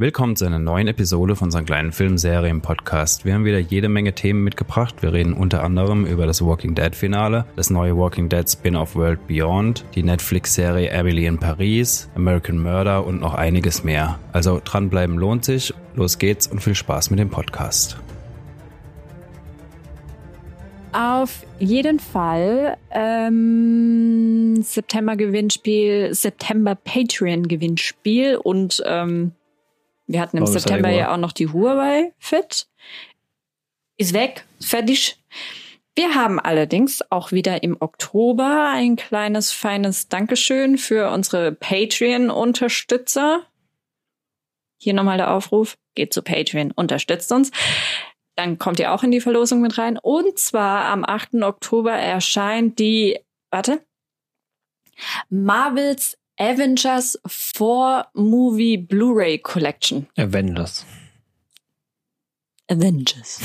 Willkommen zu einer neuen Episode von unserem kleinen Filmserien-Podcast. Wir haben wieder jede Menge Themen mitgebracht. Wir reden unter anderem über das Walking Dead-Finale, das neue Walking Dead Spin-off World Beyond, die Netflix-Serie Emily in Paris, American Murder und noch einiges mehr. Also dranbleiben lohnt sich. Los geht's und viel Spaß mit dem Podcast. Auf jeden Fall ähm, September Gewinnspiel, September Patreon Gewinnspiel und ähm, wir hatten im Oh, September ja auch noch die Huawei Fit. Ist weg, fertig. Wir haben allerdings auch wieder im Oktober ein kleines, feines Dankeschön für unsere Patreon-Unterstützer. Hier nochmal der Aufruf. Geht zu Patreon, unterstützt uns. Dann kommt ihr auch in die Verlosung mit rein. Und zwar am 8. Oktober erscheint die, warte, Marvels Avengers 4 Movie Blu-ray Collection. Avengers. Avengers.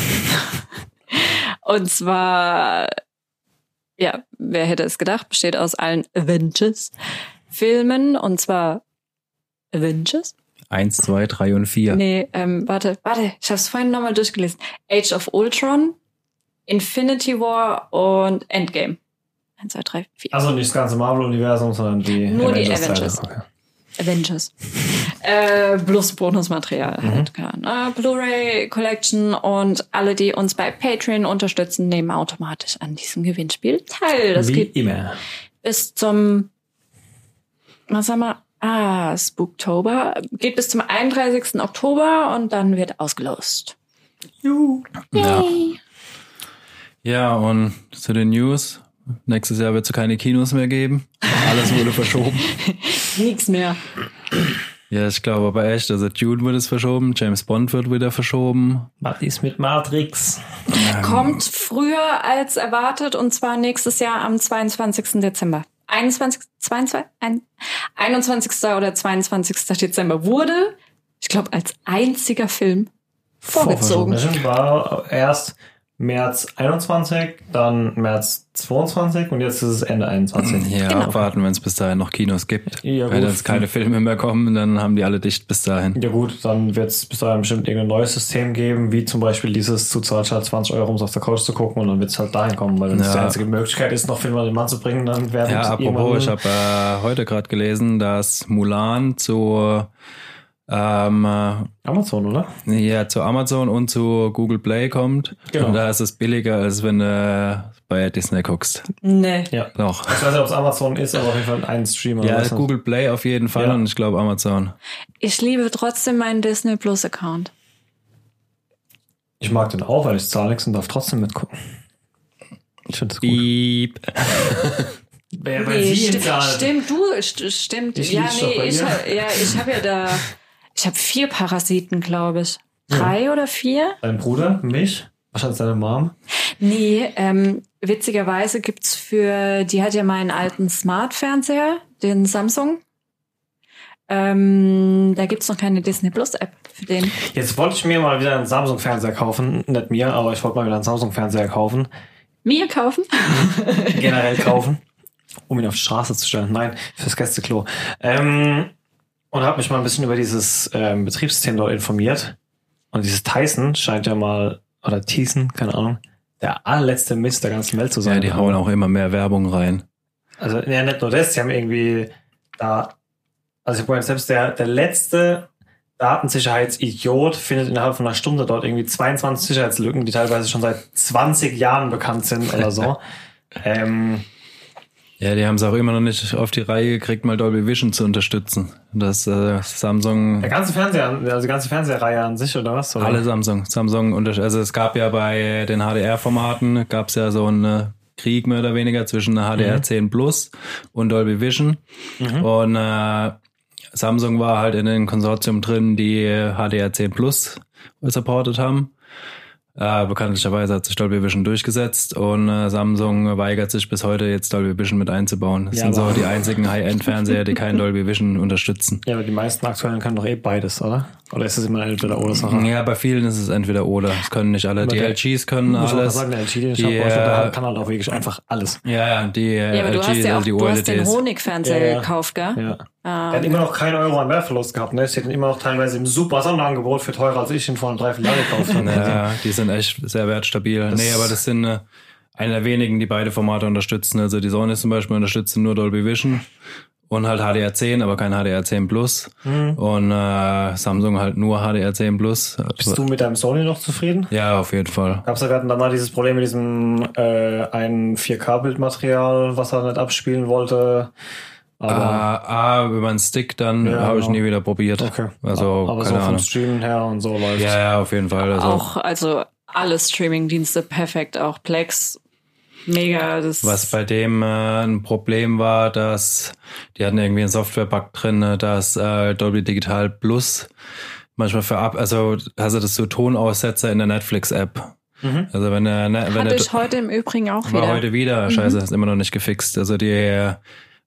Und zwar, ja, wer hätte es gedacht, besteht aus allen Avengers-Filmen. Und zwar Avengers? Eins, zwei, drei und vier. Nee, ähm, warte, warte, ich habe es vorhin nochmal durchgelesen. Age of Ultron, Infinity War und Endgame. Eins, zwei, drei, vier. Also nicht das ganze Marvel-Universum, sondern die Nur die Avengers-Teile. Avengers. Okay. Avengers. äh, plus Bonusmaterial halt. Äh, Blu-ray Collection und alle, die uns bei Patreon unterstützen, nehmen automatisch an diesem Gewinnspiel teil. Das Wie geht immer. bis zum, was sagen wir, ah, Spooktober. Geht bis zum 31. Oktober und dann wird ausgelost. Juhu. Ja. ja, und zu den News. Nächstes Jahr wird es keine Kinos mehr geben. Alles wurde verschoben. Nix mehr. Ja, ich glaube aber echt. Also Dune wird es verschoben, James Bond wird wieder verschoben. Was ist mit Matrix? Kommt früher als erwartet und zwar nächstes Jahr am 22. Dezember. 21. 22, ein- 21. oder 22. Dezember wurde, ich glaube, als einziger Film vorgezogen. War erst März 21, dann März 22 und jetzt ist es Ende 21. Ja, Genau. abwarten, wenn es bis dahin noch Kinos gibt. Ja, wenn jetzt keine Filme mehr kommen, dann haben die alle dicht bis dahin. Ja gut, dann wird es bis dahin bestimmt irgendein neues System geben, wie zum Beispiel dieses zu zahlst halt 20 Euro, um es auf der Couch zu gucken und dann wird es halt dahin kommen, weil wenn es Ja. die einzige Möglichkeit ist, noch Filme an den Mann zu bringen, dann werden Ja, apropos, ich habe äh, heute gerade gelesen, dass Mulan zu ähm, äh, Amazon, oder? ja, zu Amazon und zu Google Play kommt. Genau. Und da ist es billiger, als wenn du bei Disney guckst. Nee. Ja. Doch. Ich weiß nicht, ob es Amazon ist, aber auf jeden Fall ein Streamer. Ja, Google Play auf jeden Fall Ja. und ich glaube Amazon. Ich liebe trotzdem meinen Disney Plus Account. Ich mag den auch, weil ich zahle nichts und darf trotzdem mitgucken. Ich finde es gut. Piep. Wer Nee, sti stimmt, du, st stimmt. Ich ja, nee, bei ich, ja, ich habe ja da, ich habe vier Parasiten, glaube ich. Drei oder vier? Dein Bruder, mich, wahrscheinlich deine Mom. Nee, ähm, witzigerweise gibt's für, die hat ja meinen alten Smart-Fernseher, den Samsung. Ähm, da gibt's noch keine Disney Plus App für den. Jetzt wollte ich mir mal wieder einen Samsung-Fernseher kaufen. Nicht mir, aber ich wollte mal wieder einen Samsung-Fernseher kaufen. Mir kaufen? Generell kaufen. Um ihn auf die Straße zu stellen. Nein, fürs Gästeklo. Ähm, und habe mich mal ein bisschen über dieses ähm, Betriebssystem dort informiert. Und dieses Tyson scheint ja mal, oder Tyson, keine Ahnung, der allerletzte Mist der ganzen Welt zu sein. Ja, die hauen auch immer mehr Werbung rein. Also, ja, nicht nur das, sie haben irgendwie da, also ich meine, selbst der, der letzte Datensicherheitsidiot findet innerhalb von einer Stunde dort irgendwie 22 Sicherheitslücken, die teilweise schon seit 20 Jahren bekannt sind oder so. ähm, Ja, die haben es auch immer noch nicht auf die Reihe gekriegt, mal Dolby Vision zu unterstützen. Das äh, Samsung, der ganze Fernseher, also die ganze Fernsehreihe an sich oder was? Oder? alle Samsung, Samsung unter also es gab ja bei den HDR-Formaten gab es ja so einen äh, Krieg mehr oder weniger zwischen HDR 10 Plus und Dolby Vision und äh, Samsung war halt in dem Konsortium drin, die HDR 10 Plus supported haben. Äh, bekanntlicherweise hat sich Dolby Vision durchgesetzt und äh, Samsung weigert sich bis heute jetzt Dolby Vision mit einzubauen. Das Ja, sind so die einzigen High-End-Fernseher, die keinen Dolby Vision unterstützen. Ja, aber die meisten aktuellen können doch eh beides, oder? Oder ist es immer eine entweder oder Sache? Ja, bei vielen ist es entweder oder. Es können nicht alle. Aber Die der- LGs können Muss alles. sagen, der LG, den ich Die, hab, äh, kann halt auch wirklich einfach alles. Ja, ja, die Ja, aber LG, du hast ja auch, die du hast den OLEDs. Honigfernseher Ja, ja. gekauft, gell? Ja. Der hat immer noch keinen Euro an Wertverlust gehabt. Ne? Sie hatten immer noch teilweise im super Sonderangebot für teurer, als ich ihn vor drei, vier Jahren gekauft habe. Ja, die sind echt sehr wertstabil. nee, aber das sind äh, einer der wenigen, die beide Formate unterstützen. Also die Sony zum Beispiel unterstützen nur Dolby Vision und halt HDR10, aber kein HDR10 Plus. Und äh, Samsung halt nur HDR10 Plus. Bist du mit deinem Sony noch zufrieden? Ja, auf jeden Fall. Gab's da, wir hatten dann mal dieses Problem mit diesem äh, ein 4K-Bildmaterial, was er nicht abspielen wollte. Ah, Aber ah, über einen Stick dann Ja, habe ich genau. nie wieder probiert. okay. Also aber so vom. Streamen her und so läuft. Ja, ja, auf jeden Fall. Also Auch, also alle Streaming-Dienste perfekt, auch Plex. Mega, das Was bei dem äh, ein Problem war, dass die hatten irgendwie einen Software-Bug drin, äh, dass äh, Dolby Digital Plus manchmal für ab, also also das so Tonaussetzer in der Netflix-App. Also wenn der, ne, wenn hatte der ich heute im Übrigen auch war wieder. heute wieder, scheiße, ist immer noch nicht gefixt. Also die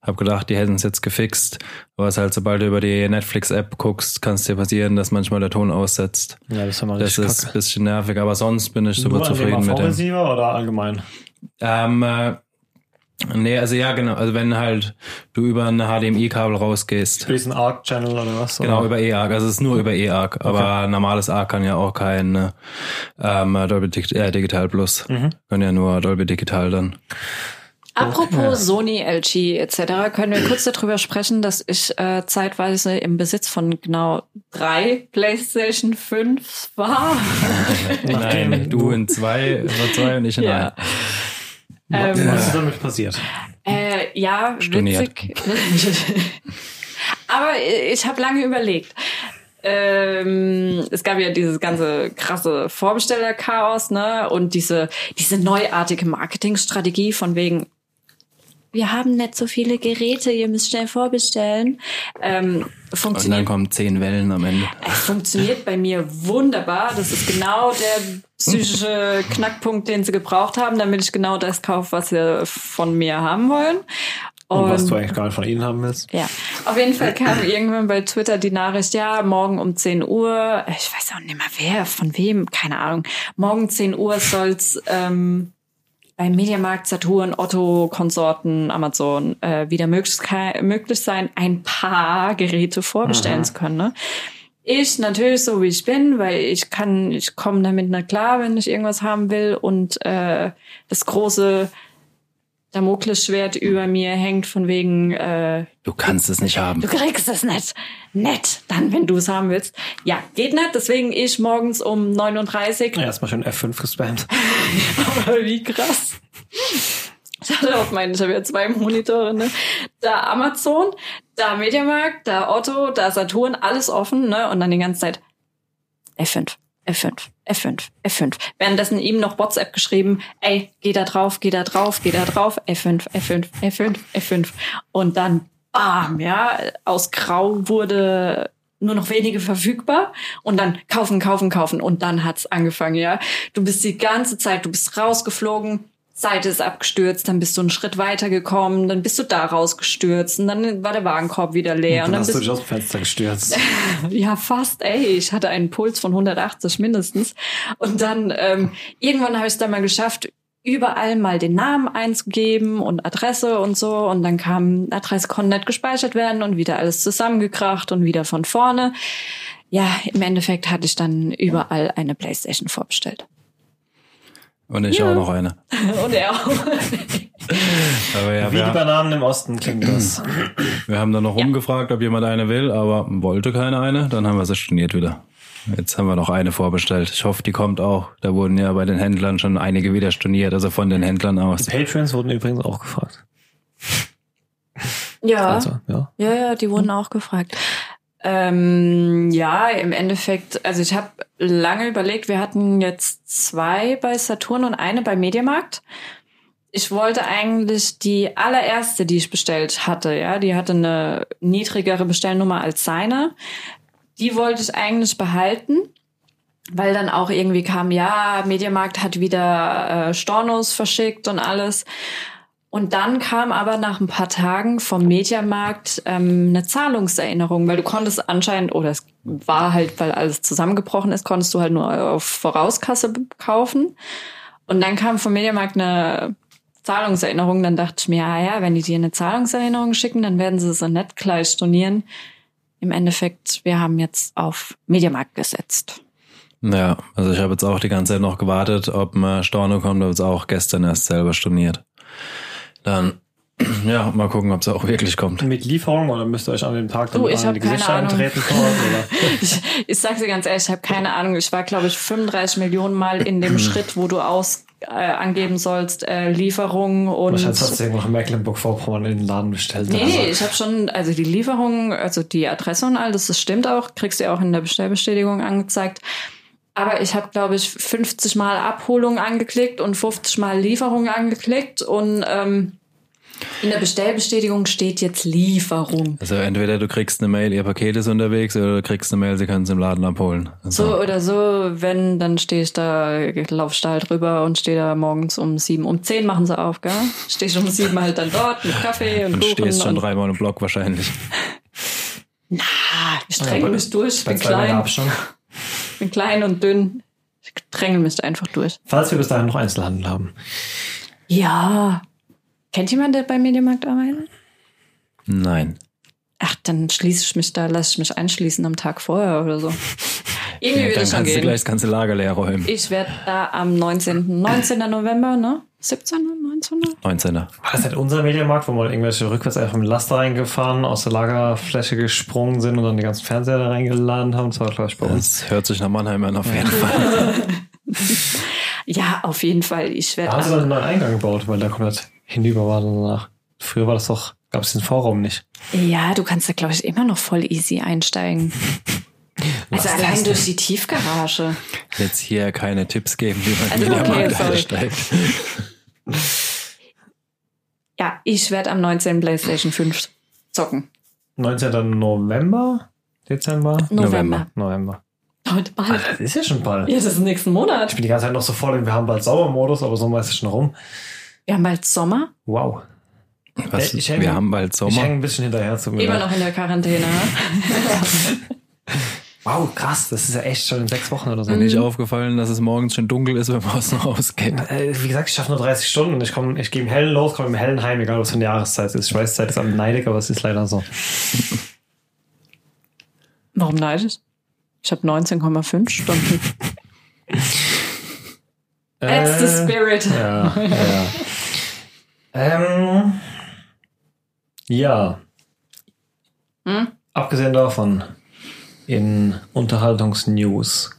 hab gedacht, die hätten es jetzt gefixt, aber es halt, sobald du über die Netflix-App guckst, kann es dir passieren, dass manchmal der Ton aussetzt. ja das Das ist ein bisschen nervig, aber sonst bin ich super Nur zufrieden mit dem. Oder allgemein? Ähm, äh, nee, also ja, genau. Also wenn halt du über ein HDMI-Kabel rausgehst. Für diesen Arc-Channel oder was? Genau, oder? über E-Arc. Also es ist nur über E-Arc. Aber normales Arc kann ja auch kein äh, ähm, Dolby Dig äh, Digital Plus. Kann ja nur Dolby Digital dann. Apropos Sony, LG etc., können wir kurz darüber sprechen, dass ich äh, zeitweise im Besitz von genau drei PlayStation 5 war. Nein, du in zwei, nur zwei und ich in ja. einem. Ähm, Was ist damit passiert? Äh, ja, Storniert. witzig. Aber ich habe lange überlegt. Ähm, es gab ja dieses ganze krasse Vorbesteller-Chaos, ne? Und diese, diese neuartige Marketingstrategie von wegen, wir haben nicht so viele Geräte, ihr müsst schnell vorbestellen. Ähm, Und dann kommen zehn Wellen am Ende. es funktioniert bei mir wunderbar. Das ist genau der psychische Knackpunkt, den sie gebraucht haben, damit ich genau das kaufe, was sie von mir haben wollen. Und was du eigentlich gar nicht von ihnen haben willst? Ja, auf jeden Fall kam irgendwann bei Twitter die Nachricht, ja, morgen um 10 Uhr, ich weiß auch nicht mehr wer, von wem, keine Ahnung, morgen 10 Uhr soll's ähm, bei Mediamarkt, Saturn, Otto, Konsorten, Amazon äh, wieder möglich, möglich sein, ein paar Geräte vorbestellen zu können. Ne? Ich natürlich so wie ich bin, weil ich kann, ich komme damit nicht klar, wenn ich irgendwas haben will und äh, das große Damoklesschwert über mir hängt von wegen äh, Du kannst es nicht haben. Du kriegst es nicht. Nett, dann, wenn du es haben willst. Ja, geht nicht. Deswegen ich morgens um 39. Ja, erstmal schön F5 gespammt. Aber wie krass. Ich hatte auf meinen, ich habe ja zwei Monitore, ne? Da Amazon, da Mediamarkt, da Otto, da Saturn, alles offen, ne? Und dann die ganze Zeit F5, F5, F5, F5. Währenddessen ihm noch WhatsApp geschrieben, ey, geh da drauf, geh da drauf, geh da drauf, F5, F5, F5, F5. Und dann, bam, ja, aus Grau wurde nur noch wenige verfügbar und dann kaufen, kaufen, kaufen und dann hat's angefangen, ja. Du bist die ganze Zeit, du bist rausgeflogen, Seite ist abgestürzt, dann bist du einen Schritt weiter gekommen, dann bist du da rausgestürzt und dann war der Wagenkorb wieder leer. Und und dann dann hast du dich aus dem Fenster gestürzt. ja, fast, ey. Ich hatte einen Puls von 180 mindestens. Und dann, ähm, irgendwann habe ich es dann mal geschafft, überall mal den Namen einzugeben und Adresse und so. Und dann kam, Adresse konnte nicht gespeichert werden und wieder alles zusammengekracht und wieder von vorne. Ja, im Endeffekt hatte ich dann überall eine Playstation vorbestellt. Und ich auch noch eine. Und er auch. Aber ja, Wie die Bananen im Osten klingt das. wir haben dann noch rumgefragt, ob jemand eine will, aber wollte keine eine. Dann haben wir sie storniert wieder. Jetzt haben wir noch eine vorbestellt. Ich hoffe, die kommt auch. Da wurden ja bei den Händlern schon einige wieder storniert, also von den Händlern aus. Patreons wurden übrigens auch gefragt. Ja. Also, ja. Ja, ja, die wurden auch gefragt. Ähm, ja, im Endeffekt, also ich habe lange überlegt, wir hatten jetzt zwei bei Saturn und eine bei Mediamarkt. Ich wollte eigentlich die allererste, die ich bestellt hatte, ja, die hatte eine niedrigere Bestellnummer als seine. Die wollte ich eigentlich behalten, weil dann auch irgendwie kam, ja, Mediamarkt hat wieder äh, Stornos verschickt und alles. Und dann kam aber nach ein paar Tagen vom Mediamarkt ähm, eine Zahlungserinnerung, weil du konntest anscheinend, oder es war halt, weil alles zusammengebrochen ist, konntest du halt nur auf Vorauskasse kaufen. Und dann kam vom Mediamarkt eine Zahlungserinnerung. Dann dachte ich mir, ja, ja, wenn die dir eine Zahlungserinnerung schicken, dann werden sie so nett gleich stornieren. Im Endeffekt, wir haben jetzt auf Mediamarkt gesetzt. Ja, also ich habe jetzt auch die ganze Zeit noch gewartet, ob ein Storno kommt, habe es auch gestern erst selber storniert. Dann, ja, mal gucken, ob es auch wirklich kommt. Mit Lieferung oder müsst ihr euch an dem Tag Du, dann ich an die Gesichter eintreten? Ich, ich sag's dir ganz ehrlich, ich habe keine Ahnung. Ich war, glaube ich, 35 Millionen Mal in dem Schritt, wo du aus äh, angeben sollst, äh, Lieferung und. Wahrscheinlich hast du irgendwo in Mecklenburg-Vorpommern in den Laden bestellt. Nee, oder nee, so. ich habe schon, also die Lieferung, also die Adresse und all das, das stimmt auch, kriegst du ja auch in der Bestellbestätigung angezeigt. Aber ich habe, glaube ich, 50 Mal Abholung angeklickt und 50 Mal Lieferung angeklickt und ähm, in der Bestellbestätigung steht jetzt Lieferung. Also entweder du kriegst eine Mail, ihr Paket ist unterwegs, oder du kriegst eine Mail, sie können es im Laden abholen. Also, So oder so, wenn, dann stehe ich da, laufst da halt rüber und stehe da morgens um sieben. Um zehn machen sie auf, gell? Stehe ich um sieben halt dann dort mit Kaffee und, und Kuchen. stehst schon und, dreimal im Block wahrscheinlich. Ah, ich dränge mich durch, ich Bei bin klein, Abstand. Bin klein und dünn. Ich dränge mich da einfach durch. Falls wir bis dahin noch Einzelhandel haben. Ja. Kennt jemand, der bei Mediamarkt arbeitet? Nein. Ach, dann schließe ich mich da, lasse ich mich einschließen am Tag vorher oder so. Irgendwie Ja, würde dann es schon kannst du gehen. gleich das ganze Lager leer räumen. Ich werde da am 19. 19. November, ne? 17. 19. 19er. War das nicht unser Mediamarkt, wo mal irgendwelche rückwärts einfach mit dem Laster reingefahren, aus der Lagerfläche gesprungen sind und dann die ganzen Fernseher da reingeladen haben? Das war, glaube ich, bei uns. Das hört sich nach Mannheim an, auf jeden Fall. Ja, auf jeden Fall. Ich Da haben sie werde. dann einen neuen Eingang gebaut, weil der komplett hinüber war danach. Früher war das doch, gab es den Vorraum nicht. Ja, du kannst da, glaube ich, immer noch voll easy einsteigen. Also Was allein das durch die Tiefgarage. Jetzt hier keine Tipps geben, wie man Also, Mediamarkt okay, einsteigt. Ja, ich werde am 19. PlayStation 5 zocken. 19. November? Dezember? November. November. Heute bald. Alter, das ist ja schon bald. Ja, das ist nächsten Ich Monat. bin die ganze Zeit noch so voll, wir haben bald Sauermodus, aber Sommer ist schon rum. Wir haben bald Sommer. Wow. Was, Ich häng- wir haben bald Ich hänge Sommer. ein bisschen hinterher zu mir. Immer noch in der Quarantäne. Wow, krass, das ist ja echt schon in sechs Wochen oder so. Mir nicht aufgefallen, dass es morgens schon dunkel ist, wenn man aus dem Haus geht. Äh, Wie gesagt, ich schaffe nur 30 Stunden und ich komme, ich gehe im Hellen los, komme im Hellen heim, egal was für eine Jahreszeit ist. Ich weiß, Zeit ist am neidig, aber es ist leider so. Warum neidisch? Ich habe 19,5 Stunden. That's the Äh, spirit. Ja, ja. ähm, ja. Hm? Abgesehen davon, in Unterhaltungsnews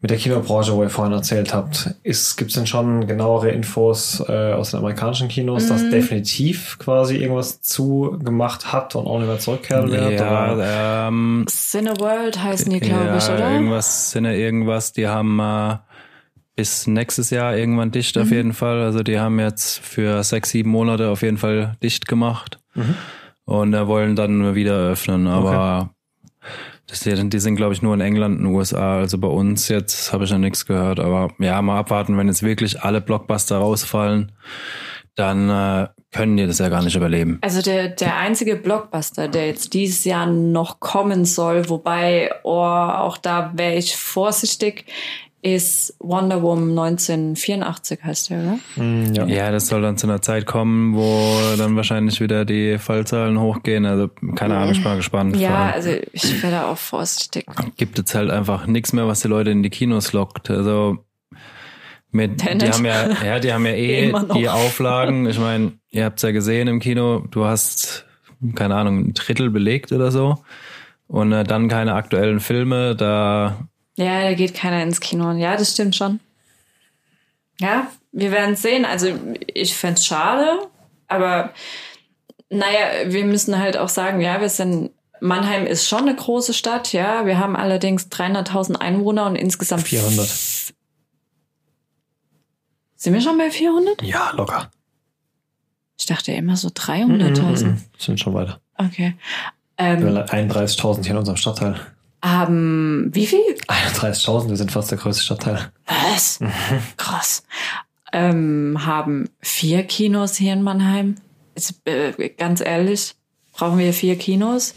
mit der Kinobranche, wo ihr vorhin erzählt habt, gibt es denn schon genauere Infos äh, aus den amerikanischen Kinos, Mhm. dass definitiv quasi irgendwas zugemacht hat und auch nicht mehr zurückkehren wird? Ja, ähm, Cineworld heißen die, glaube ich, ja, oder? irgendwas ja irgendwas, die haben äh, bis nächstes Jahr irgendwann dicht Mhm. auf jeden Fall. Also die haben jetzt für sechs, sieben Monate auf jeden Fall dicht gemacht Mhm. und äh, wollen dann wieder öffnen. Aber das, die, sind, glaube ich, nur in England und USA. Also bei uns jetzt habe ich noch nichts gehört. Aber ja, mal abwarten, wenn jetzt wirklich alle Blockbuster rausfallen, dann äh, können die das ja gar nicht überleben. Also der, der einzige Blockbuster, der jetzt dieses Jahr noch kommen soll, wobei, oh, auch da wäre ich vorsichtig, ist Wonder Woman 1984 heißt der, oder? Mm, ja. Ja, das soll dann zu einer Zeit kommen, wo dann wahrscheinlich wieder die Fallzahlen hochgehen. Also keine Ahnung, ich bin mal gespannt. Ja, also ich wäre da auch vorsichtig. gibt jetzt halt einfach nichts mehr, was die Leute in die Kinos lockt. Also mit, die haben ja, ja, die haben ja eh die Auflagen. Ich meine, ihr habt's ja gesehen im Kino, du hast, keine Ahnung, ein Drittel belegt oder so. Und äh, dann keine aktuellen Filme, da Ja, da geht keiner ins Kino. Ja, das stimmt schon. Ja, wir werden sehen. Also ich fänd's schade, aber naja, wir müssen halt auch sagen, ja, wir sind, Mannheim ist schon eine große Stadt, ja. Wir haben allerdings 300.000 Einwohner und insgesamt 400. Sind wir schon bei 400? Ja, locker. Ich dachte immer so 300.000. Mhm, Sind schon weiter. Okay. Wir Ähm, haben 31.000 hier in unserem Stadtteil. Haben, wie viel? 31.000, wir sind fast der größte Stadtteil. Was? Krass. Ähm, haben vier Kinos hier in Mannheim. Ist, äh, ganz ehrlich, brauchen wir vier Kinos?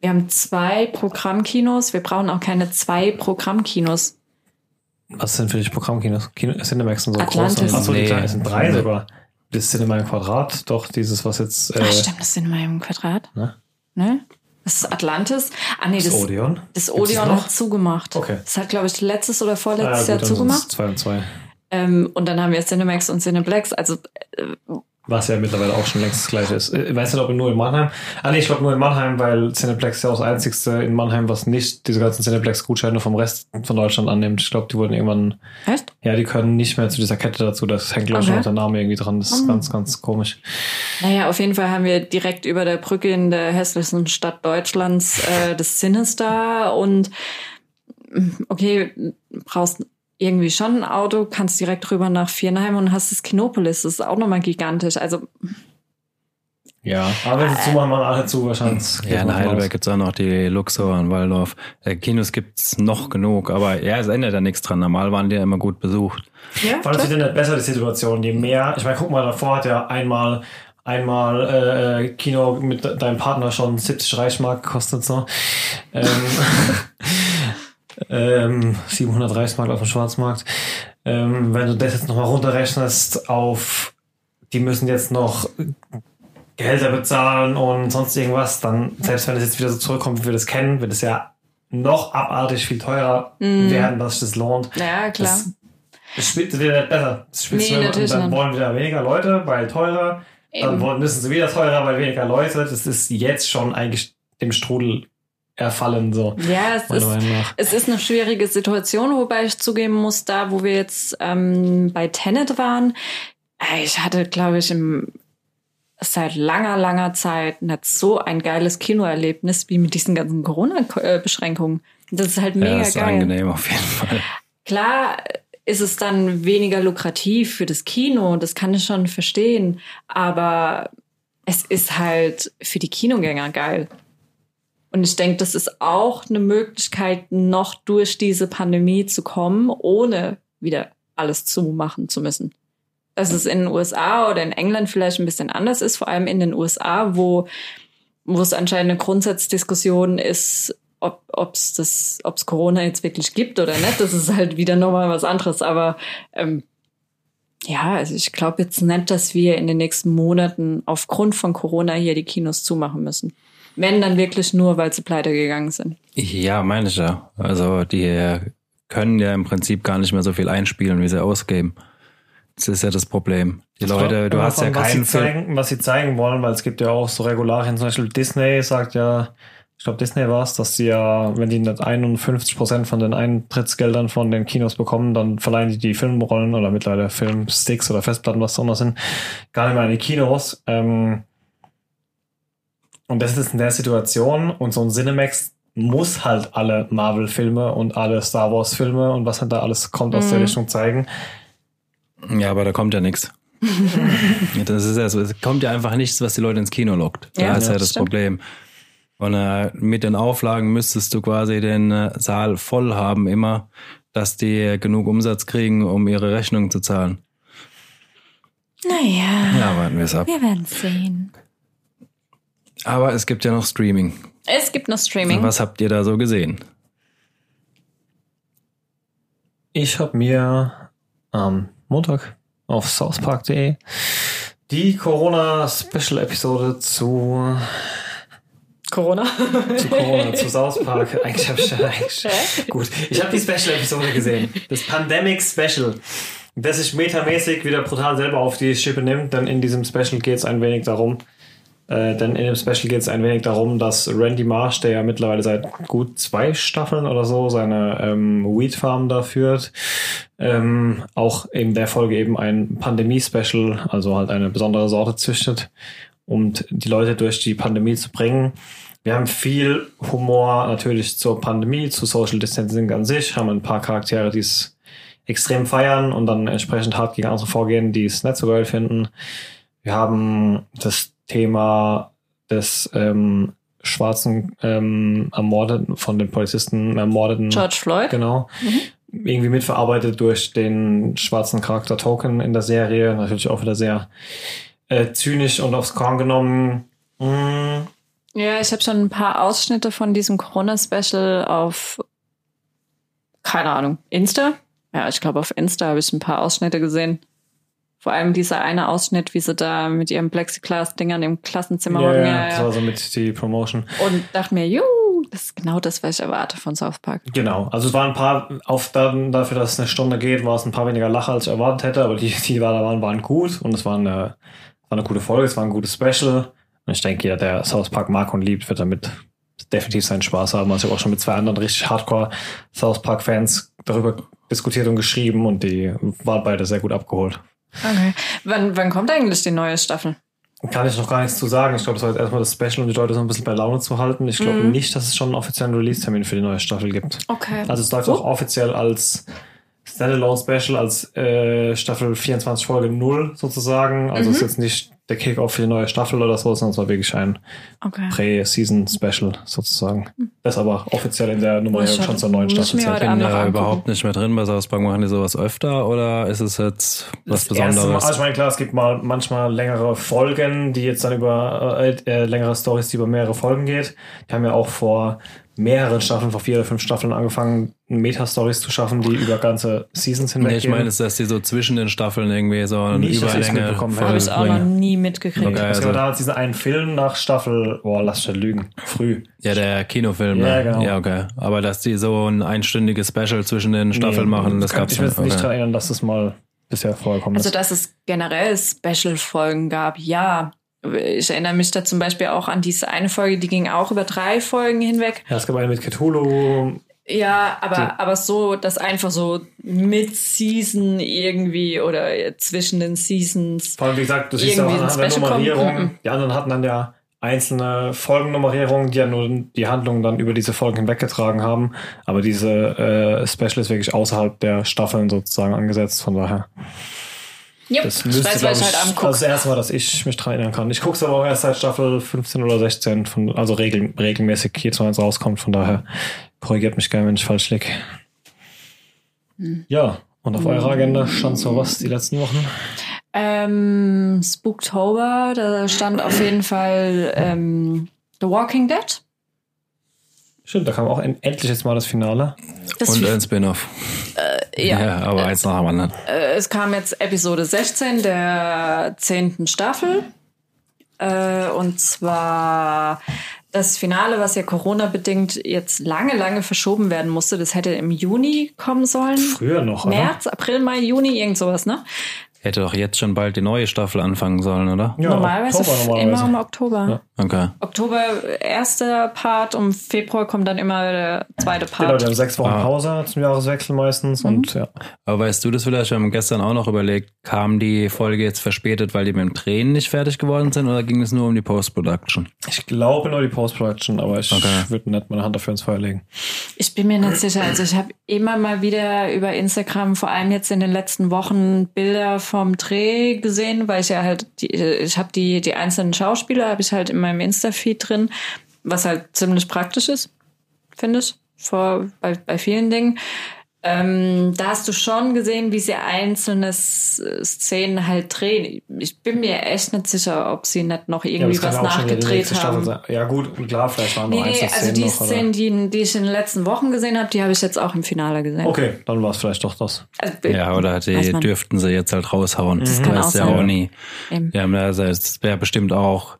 Wir haben zwei Programmkinos. Wir brauchen auch keine zwei Programmkinos. Was sind für dich Programmkinos? Kino, Cinemax sind so Atlantis. groß. Achso, die Nee. es sind drei sogar. Das Cinema im Quadrat, doch dieses, was jetzt äh, Ach, stimmt, das sind wir im Quadrat. Ne? Ne? Das ist Atlantis. Ah, nee, das das, Odeon. das Odeon noch? hat zugemacht. Okay. Das hat, glaube ich, letztes oder vorletztes Ah, gut, Jahr zugemacht. Zwei und zwei. Ähm, und dann haben wir Cinemax und Cineplex. Also, äh, Was ja mittlerweile auch schon längst das gleiche ist. Ich weiß nicht, ob nur in Mannheim. Ah nee, ich glaube nur in Mannheim, weil Cineplex ja auch das einzigste in Mannheim, was nicht diese ganzen Cineplex-Gutscheine vom Rest von Deutschland annimmt. Ich glaube, die wurden irgendwann, echt? ja, die können nicht mehr zu dieser Kette dazu. Das hängt, glaube ich, Okay. der Name irgendwie dran. Das ist Mhm. ganz, ganz komisch. Naja, auf jeden Fall haben wir direkt über der Brücke in der hässlichsten Stadt Deutschlands äh, das Sinister und okay, brauchst irgendwie schon ein Auto, kannst direkt rüber nach Viernheim und hast das Kinopolis. Das ist auch nochmal gigantisch. Also Ja. Aber wenn sie zumachen, machen alle zu, wahrscheinlich. Ja, in Heidelberg gibt's auch noch die Luxor und Waldorf. Äh, Kinos gibt's noch genug, aber ja, es ändert ja nichts dran. Normal waren die ja immer gut besucht. ja, Vor allem es wird nicht besser, die Situation. Je mehr, ich meine, guck mal, davor hat ja einmal, einmal äh, Kino mit de deinem Partner schon 70 Reichsmark gekostet, so. Ähm, ähm, 700 Reichsmark auf dem Schwarzmarkt. Ähm, wenn du das jetzt nochmal runterrechnest auf, die müssen jetzt noch Gehälter bezahlen und sonst irgendwas, dann, selbst wenn es jetzt wieder so zurückkommt, wie wir das kennen, wird es ja noch abartig viel teurer Mhm. werden, dass sich das lohnt. ja klar. Es spielt wieder nicht besser. Es spielt Nee, natürlich und dann nicht. wollen wieder weniger Leute, weil teurer. Dann Eben. wollen, müssen sie wieder teurer, weil weniger Leute. Das ist jetzt schon eigentlich dem Strudel erfallen, so. ja, es ist. Es ist eine schwierige Situation, wobei ich zugeben muss, da wo wir jetzt ähm, bei Tenet waren, ich hatte, glaube ich, im, seit langer, langer Zeit nicht so ein geiles Kinoerlebnis wie mit diesen ganzen Corona-Beschränkungen. Das ist halt Ja, mega ist geil. angenehm auf jeden Fall. Klar ist es dann weniger lukrativ für das Kino, das kann ich schon verstehen, aber es ist halt für die Kinogänger geil. Und ich denke, das ist auch eine Möglichkeit, noch durch diese Pandemie zu kommen, ohne wieder alles zumachen zu müssen. Dass es in den USA oder in England vielleicht ein bisschen anders ist, vor allem in den USA, wo, wo es anscheinend eine Grundsatzdiskussion ist, ob es das, ob's Corona jetzt wirklich gibt oder nicht. Das ist halt wieder nochmal was anderes. Aber ähm, ja, also ich glaube jetzt nicht, dass wir in den nächsten Monaten aufgrund von Corona hier die Kinos zumachen müssen. Wenn dann wirklich nur, weil sie pleite gegangen sind. Ja, meine ich ja. Also die können ja im Prinzip gar nicht mehr so viel einspielen, wie sie ausgeben. Das ist ja das Problem. Die Leute, du hast ja was keinen sie Film. zeigen, Was sie zeigen wollen, weil es gibt ja auch so Regularien, zum Beispiel Disney sagt ja, ich glaube Disney war es, dass sie ja, wenn die nicht 51 Prozent von den Eintrittsgeldern von den Kinos bekommen, dann verleihen die die Filmrollen oder mittlerweile Filmsticks oder Festplatten, was auch immer sind, gar nicht mehr in die Kinos. Ähm, und das ist in der Situation und so ein Cinemax muss halt alle Marvel-Filme und alle Star Wars-Filme und was halt da alles kommt aus der Mhm. Richtung zeigen. Ja, aber da kommt ja nichts. das ist ja so, es kommt ja einfach nichts, was die Leute ins Kino lockt. Ja, da ist ja das das stimmt. Problem. Und äh, mit den Auflagen müsstest du quasi den äh, Saal voll haben immer, dass die äh, genug Umsatz kriegen, um ihre Rechnung zu zahlen. Naja, Ja, warten wir es ab. wir werden sehen. Aber es gibt ja noch Streaming. Es gibt noch Streaming. Was habt ihr da so gesehen? Ich habe mir am Montag auf southpark.de die Corona-Special-Episode zu, Corona. zu Corona, zu South Park. Eigentlich habe ich eigentlich, gut. Ich habe die Special-Episode gesehen. Das Pandemic Special. Das sich metamäßig wieder brutal selber auf die Schippe nimmt, denn in diesem Special geht es ein wenig darum, äh, denn in dem Special geht es ein wenig darum, dass Randy Marsh, der ja mittlerweile seit gut zwei Staffeln oder so seine ähm, Weed Farm da führt, ähm, auch in der Folge eben ein Pandemie-Special, also halt eine besondere Sorte züchtet, um die Leute durch die Pandemie zu bringen. Wir haben viel Humor natürlich zur Pandemie, zu Social Distancing an sich, haben ein paar Charaktere, die es extrem feiern und dann entsprechend hart gegen andere vorgehen, die es nicht so geil finden. Wir haben das Thema des ähm, schwarzen ähm, ermordeten, von den Polizisten ermordeten George Floyd. Genau. Irgendwie mitverarbeitet durch den schwarzen Charakter Token in der Serie. Natürlich auch wieder sehr äh, zynisch und aufs Korn genommen. Mm, Ja, ich habe schon ein paar Ausschnitte von diesem Corona-Special auf, keine Ahnung, Insta Ja, ich glaube, auf Insta habe ich ein paar Ausschnitte gesehen. Vor allem dieser eine Ausschnitt, wie sie da mit ihrem Plexiglas-Dingern im Klassenzimmer Ja, hocken. ja, das war so mit die Promotion. Und dachte mir, juhu, das ist genau das, was ich erwarte von South Park. Genau, also es waren ein paar, auf dafür, dass es eine Stunde geht, war es ein paar weniger Lacher, als ich erwartet hätte, aber die, die da waren, waren gut und es war eine, war eine gute Folge, es war ein gutes Special. Und ich denke, jeder, der South Park mag und liebt, wird damit definitiv seinen Spaß haben. Also ich habe auch schon mit zwei anderen richtig Hardcore South Park Fans darüber diskutiert und geschrieben und die waren beide sehr gut abgeholt. Okay. Wann, wann kommt eigentlich die neue Staffel? Kann ich noch gar nichts zu sagen. Ich glaube, das war jetzt erstmal das Special, um die Leute so ein bisschen bei Laune zu halten. Ich glaube Mhm. nicht, dass es schon einen offiziellen Release-Termin für die neue Staffel gibt. Okay. Also es läuft So? auch offiziell als Standalone Special, als äh, Staffel 24 Folge 0 sozusagen. Also Mhm. es ist jetzt nicht der Kickoff für die neue Staffel oder so, sondern es war wirklich ein okay. Prä-Season Special sozusagen. Das aber offiziell in der Nummerierung Muss schon zur neuen Staffel Ich bin angucken. überhaupt nicht mehr drin bei South Park. Machen die sowas öfter oder ist es jetzt was Das erste Mal, Besonderes? also ich meine, klar, es gibt mal manchmal längere Folgen, die jetzt dann über äh, äh, längere Stories, die über mehrere Folgen geht. Die haben ja auch vor mehreren Staffeln, vor vier oder fünf Staffeln angefangen, Meta-Stories zu schaffen, die über ganze Seasons hinweg Nee, ich meine, ist, dass die so zwischen den Staffeln irgendwie so eine Nicht, Überlänge Habe ich auch noch nie mitgekriegt. Okay. es also- gab damals diesen einen Film nach Staffel, boah, lass ich das lügen, früh. Ja, der Kinofilm. Ja, ne? genau. Ja, okay. Aber dass die so ein einstündiges Special zwischen den Staffeln Nee, machen, das kann gab's ich mir jetzt nicht okay. daran erinnern, dass das mal bisher vorgekommen Also, ist. dass es generell Special-Folgen gab, ja. Ich erinnere mich da zum Beispiel auch an diese eine Folge, die ging auch über drei Folgen hinweg. Ja, es gab eine mit Cthulhu, Ja, aber, Die- aber so, dass einfach so Mid-Season irgendwie oder zwischen den Seasons. Vor allem, wie gesagt, du siehst ja auch anhand der kommt. Nummerierung. Mhm. Die anderen hatten dann ja einzelne Folgennummerierungen, die ja nur die Handlung dann über diese Folgen hinweggetragen haben. Aber diese äh, Special ist wirklich außerhalb der Staffeln sozusagen angesetzt. Von daher, Yep, das ich müsste, weiß, glaub was ich heute Abend das erste Mal, dass ich mich daran erinnern kann. Ich gucke es aber auch erst seit Staffel 15 oder 16, von, also regel, regelmäßig jedes Mal, wenn es rauskommt. Von daher korrigiert mich gerne, wenn ich falsch liege. Hm. Ja, und auf eurer Agenda stand so was die letzten Wochen? Ähm, Spooktober, da stand auf jeden Fall ähm, The Walking Dead. Stimmt, da kam auch en- endlich jetzt mal das Finale. Das Und ein Spin-off. Ja. Ja, aber eins nach dem anderen. Äh, es kam jetzt Episode 16 der zehnten Staffel. Äh, und zwar das Finale, was ja Corona-bedingt jetzt lange, lange verschoben werden musste. Das hätte im Juni kommen sollen. Früher noch, oder? März, April, Mai, Juni, irgend sowas, ne? Hätte doch jetzt schon bald die neue Staffel anfangen sollen, oder? Ja, normalerweise, Oktober normalerweise. immer im Oktober. Ja. Okay. Oktober erster Part, um Februar kommt dann immer der zweite Genau, Part. die haben sechs Wochen Ah. Pause zum Jahreswechsel meistens und ja. Aber weißt du das vielleicht? Wir haben gestern auch noch überlegt, kam die Folge jetzt verspätet, weil die mit dem Drehen nicht fertig geworden sind oder ging es nur um die Post-Production? Ich glaube nur die Post-Production, aber ich Okay. würde nicht meine Hand dafür ins Feuer legen. Ich bin mir nicht sicher. Also ich habe immer mal wieder über Instagram, vor allem jetzt in den letzten Wochen, Bilder vom Dreh gesehen, weil ich ja halt, die, ich habe die, die einzelnen Schauspieler, habe ich halt in meinem Insta-Feed drin, was halt ziemlich praktisch ist, finde ich, vor, bei, bei vielen Dingen. Ähm, da hast du schon gesehen, wie sie einzelne Szenen halt drehen. Ich bin mir echt nicht sicher, ob sie nicht noch irgendwie was ja die nachgedreht haben. sein. Ja gut, klar, vielleicht waren noch Nee, nee, einzelne also Szenen die noch. oder- Szenen, die, die ich in den letzten Wochen gesehen habe, die habe ich jetzt auch im Finale gesehen. Okay, dann war es vielleicht doch das. Also, Ja, oder die dürften sie jetzt halt raushauen. Das kann auch du ja sein. auch nie. Eben. Ja, es wäre bestimmt auch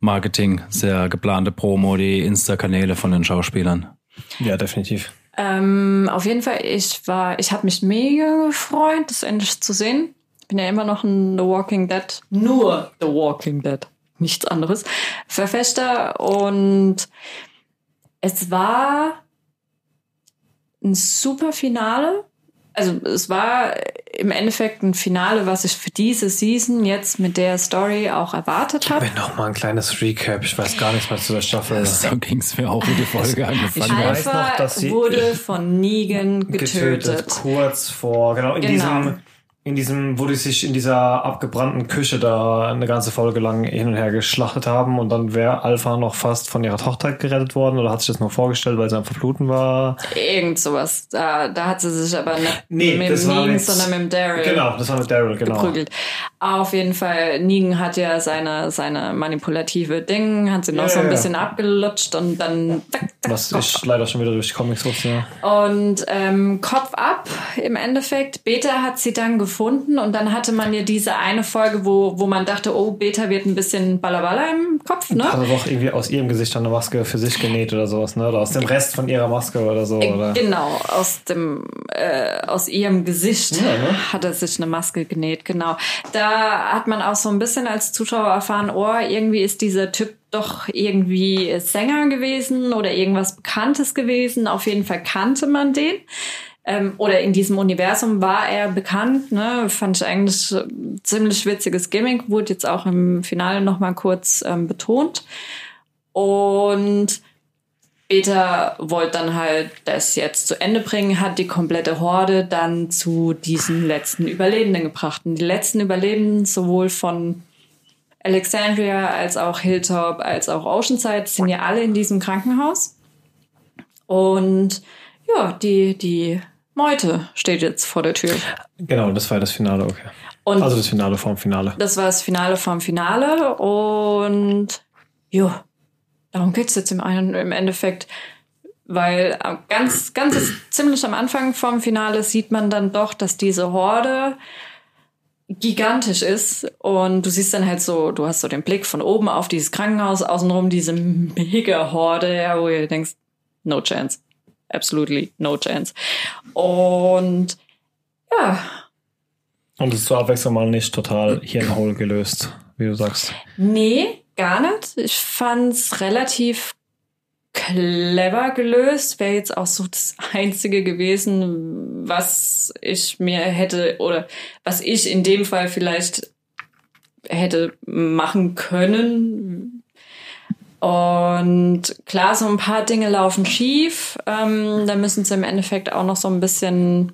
Marketing, sehr geplante Promo, die Insta-Kanäle von den Schauspielern. Ja, definitiv. Ähm, auf jeden Fall, ich war, ich habe mich mega gefreut, das endlich zu sehen. Ich bin ja immer noch ein The Walking Dead, nur The Walking Dead, nichts anderes, Verfechter und es war ein super Finale. Also es war im Endeffekt ein Finale, was ich für diese Season jetzt mit der Story auch erwartet habe. Wenn noch mal ein kleines Recap. Ich weiß gar nichts mehr zu der Staffel. So ging es mir auch, wie die Folge angefangen Ich hat. weiß Alpha noch, dass sie- wurde von Negan getötet. Kurz vor, genau, in Genau. diesem in diesem, wo die sich in dieser abgebrannten Küche da eine ganze Folge lang hin und her geschlachtet haben und dann wäre Alpha noch fast von ihrer Tochter gerettet worden oder hat sich das noch vorgestellt, weil sie am Verbluten war? Irgend sowas. Da, da hat sie sich aber nicht Nee, mit dem Negan, sondern mit dem Daryl Genau, das war mit Daryl, genau. geprügelt. Auf jeden Fall, Negan hat ja seine, seine manipulative Ding, hat sie noch Ja, so ein bisschen abgelutscht und dann zack, zack, Was Kopf ich leider schon wieder durch die Comics wusste. Ja. Und ähm, Kopf ab im Endeffekt. Beta hat sie dann gefunden und dann hatte man ja diese eine Folge, wo, wo man dachte, oh, Beta wird ein bisschen Ballaballa im Kopf, ne? Er doch irgendwie aus ihrem Gesicht dann eine Maske für sich genäht oder sowas, ne? Oder aus dem Rest von ihrer Maske oder so. Oder? Genau, aus dem äh, aus ihrem Gesicht Ja, ne? hat er sich eine Maske genäht, genau. Da hat man auch so ein bisschen als Zuschauer erfahren, oh, irgendwie ist dieser Typ doch irgendwie Sänger gewesen oder irgendwas Bekanntes gewesen. Auf jeden Fall kannte man den. Ähm, oder in diesem Universum war er bekannt, ne? Fand ich eigentlich ziemlich witziges Gimmick, wurde jetzt auch im Finale nochmal kurz ähm, betont. Und Beta wollte dann halt das jetzt zu Ende bringen, hat die komplette Horde dann zu diesen letzten Überlebenden gebracht. Und die letzten Überlebenden sowohl von Alexandria als auch Hilltop als auch Oceanside sind ja alle in diesem Krankenhaus. Und ja, die, die Meute steht jetzt vor der Tür. Genau, das war das Finale, okay. Und Also das Finale vom Finale. das war das Finale vom Finale und ja, darum geht's jetzt im, im Endeffekt. Weil ganz, ganz ziemlich am Anfang vom Finale sieht man dann doch, dass diese Horde gigantisch ist und du siehst dann halt so, du hast so den Blick von oben auf dieses Krankenhaus, außenrum diese mega Horde, ja, wo du denkst, no chance. Absolutely no chance. Und ja, Und es ist zur Abwechslung mal nicht total hirnhohl gelöst, wie du sagst. Nee, gar nicht. Ich fand's relativ clever gelöst. Wäre jetzt auch so das Einzige gewesen, was ich mir hätte oder was ich in dem Fall vielleicht hätte machen können. Und klar, so ein paar Dinge laufen schief. Ähm, da müssen sie im Endeffekt auch noch so ein bisschen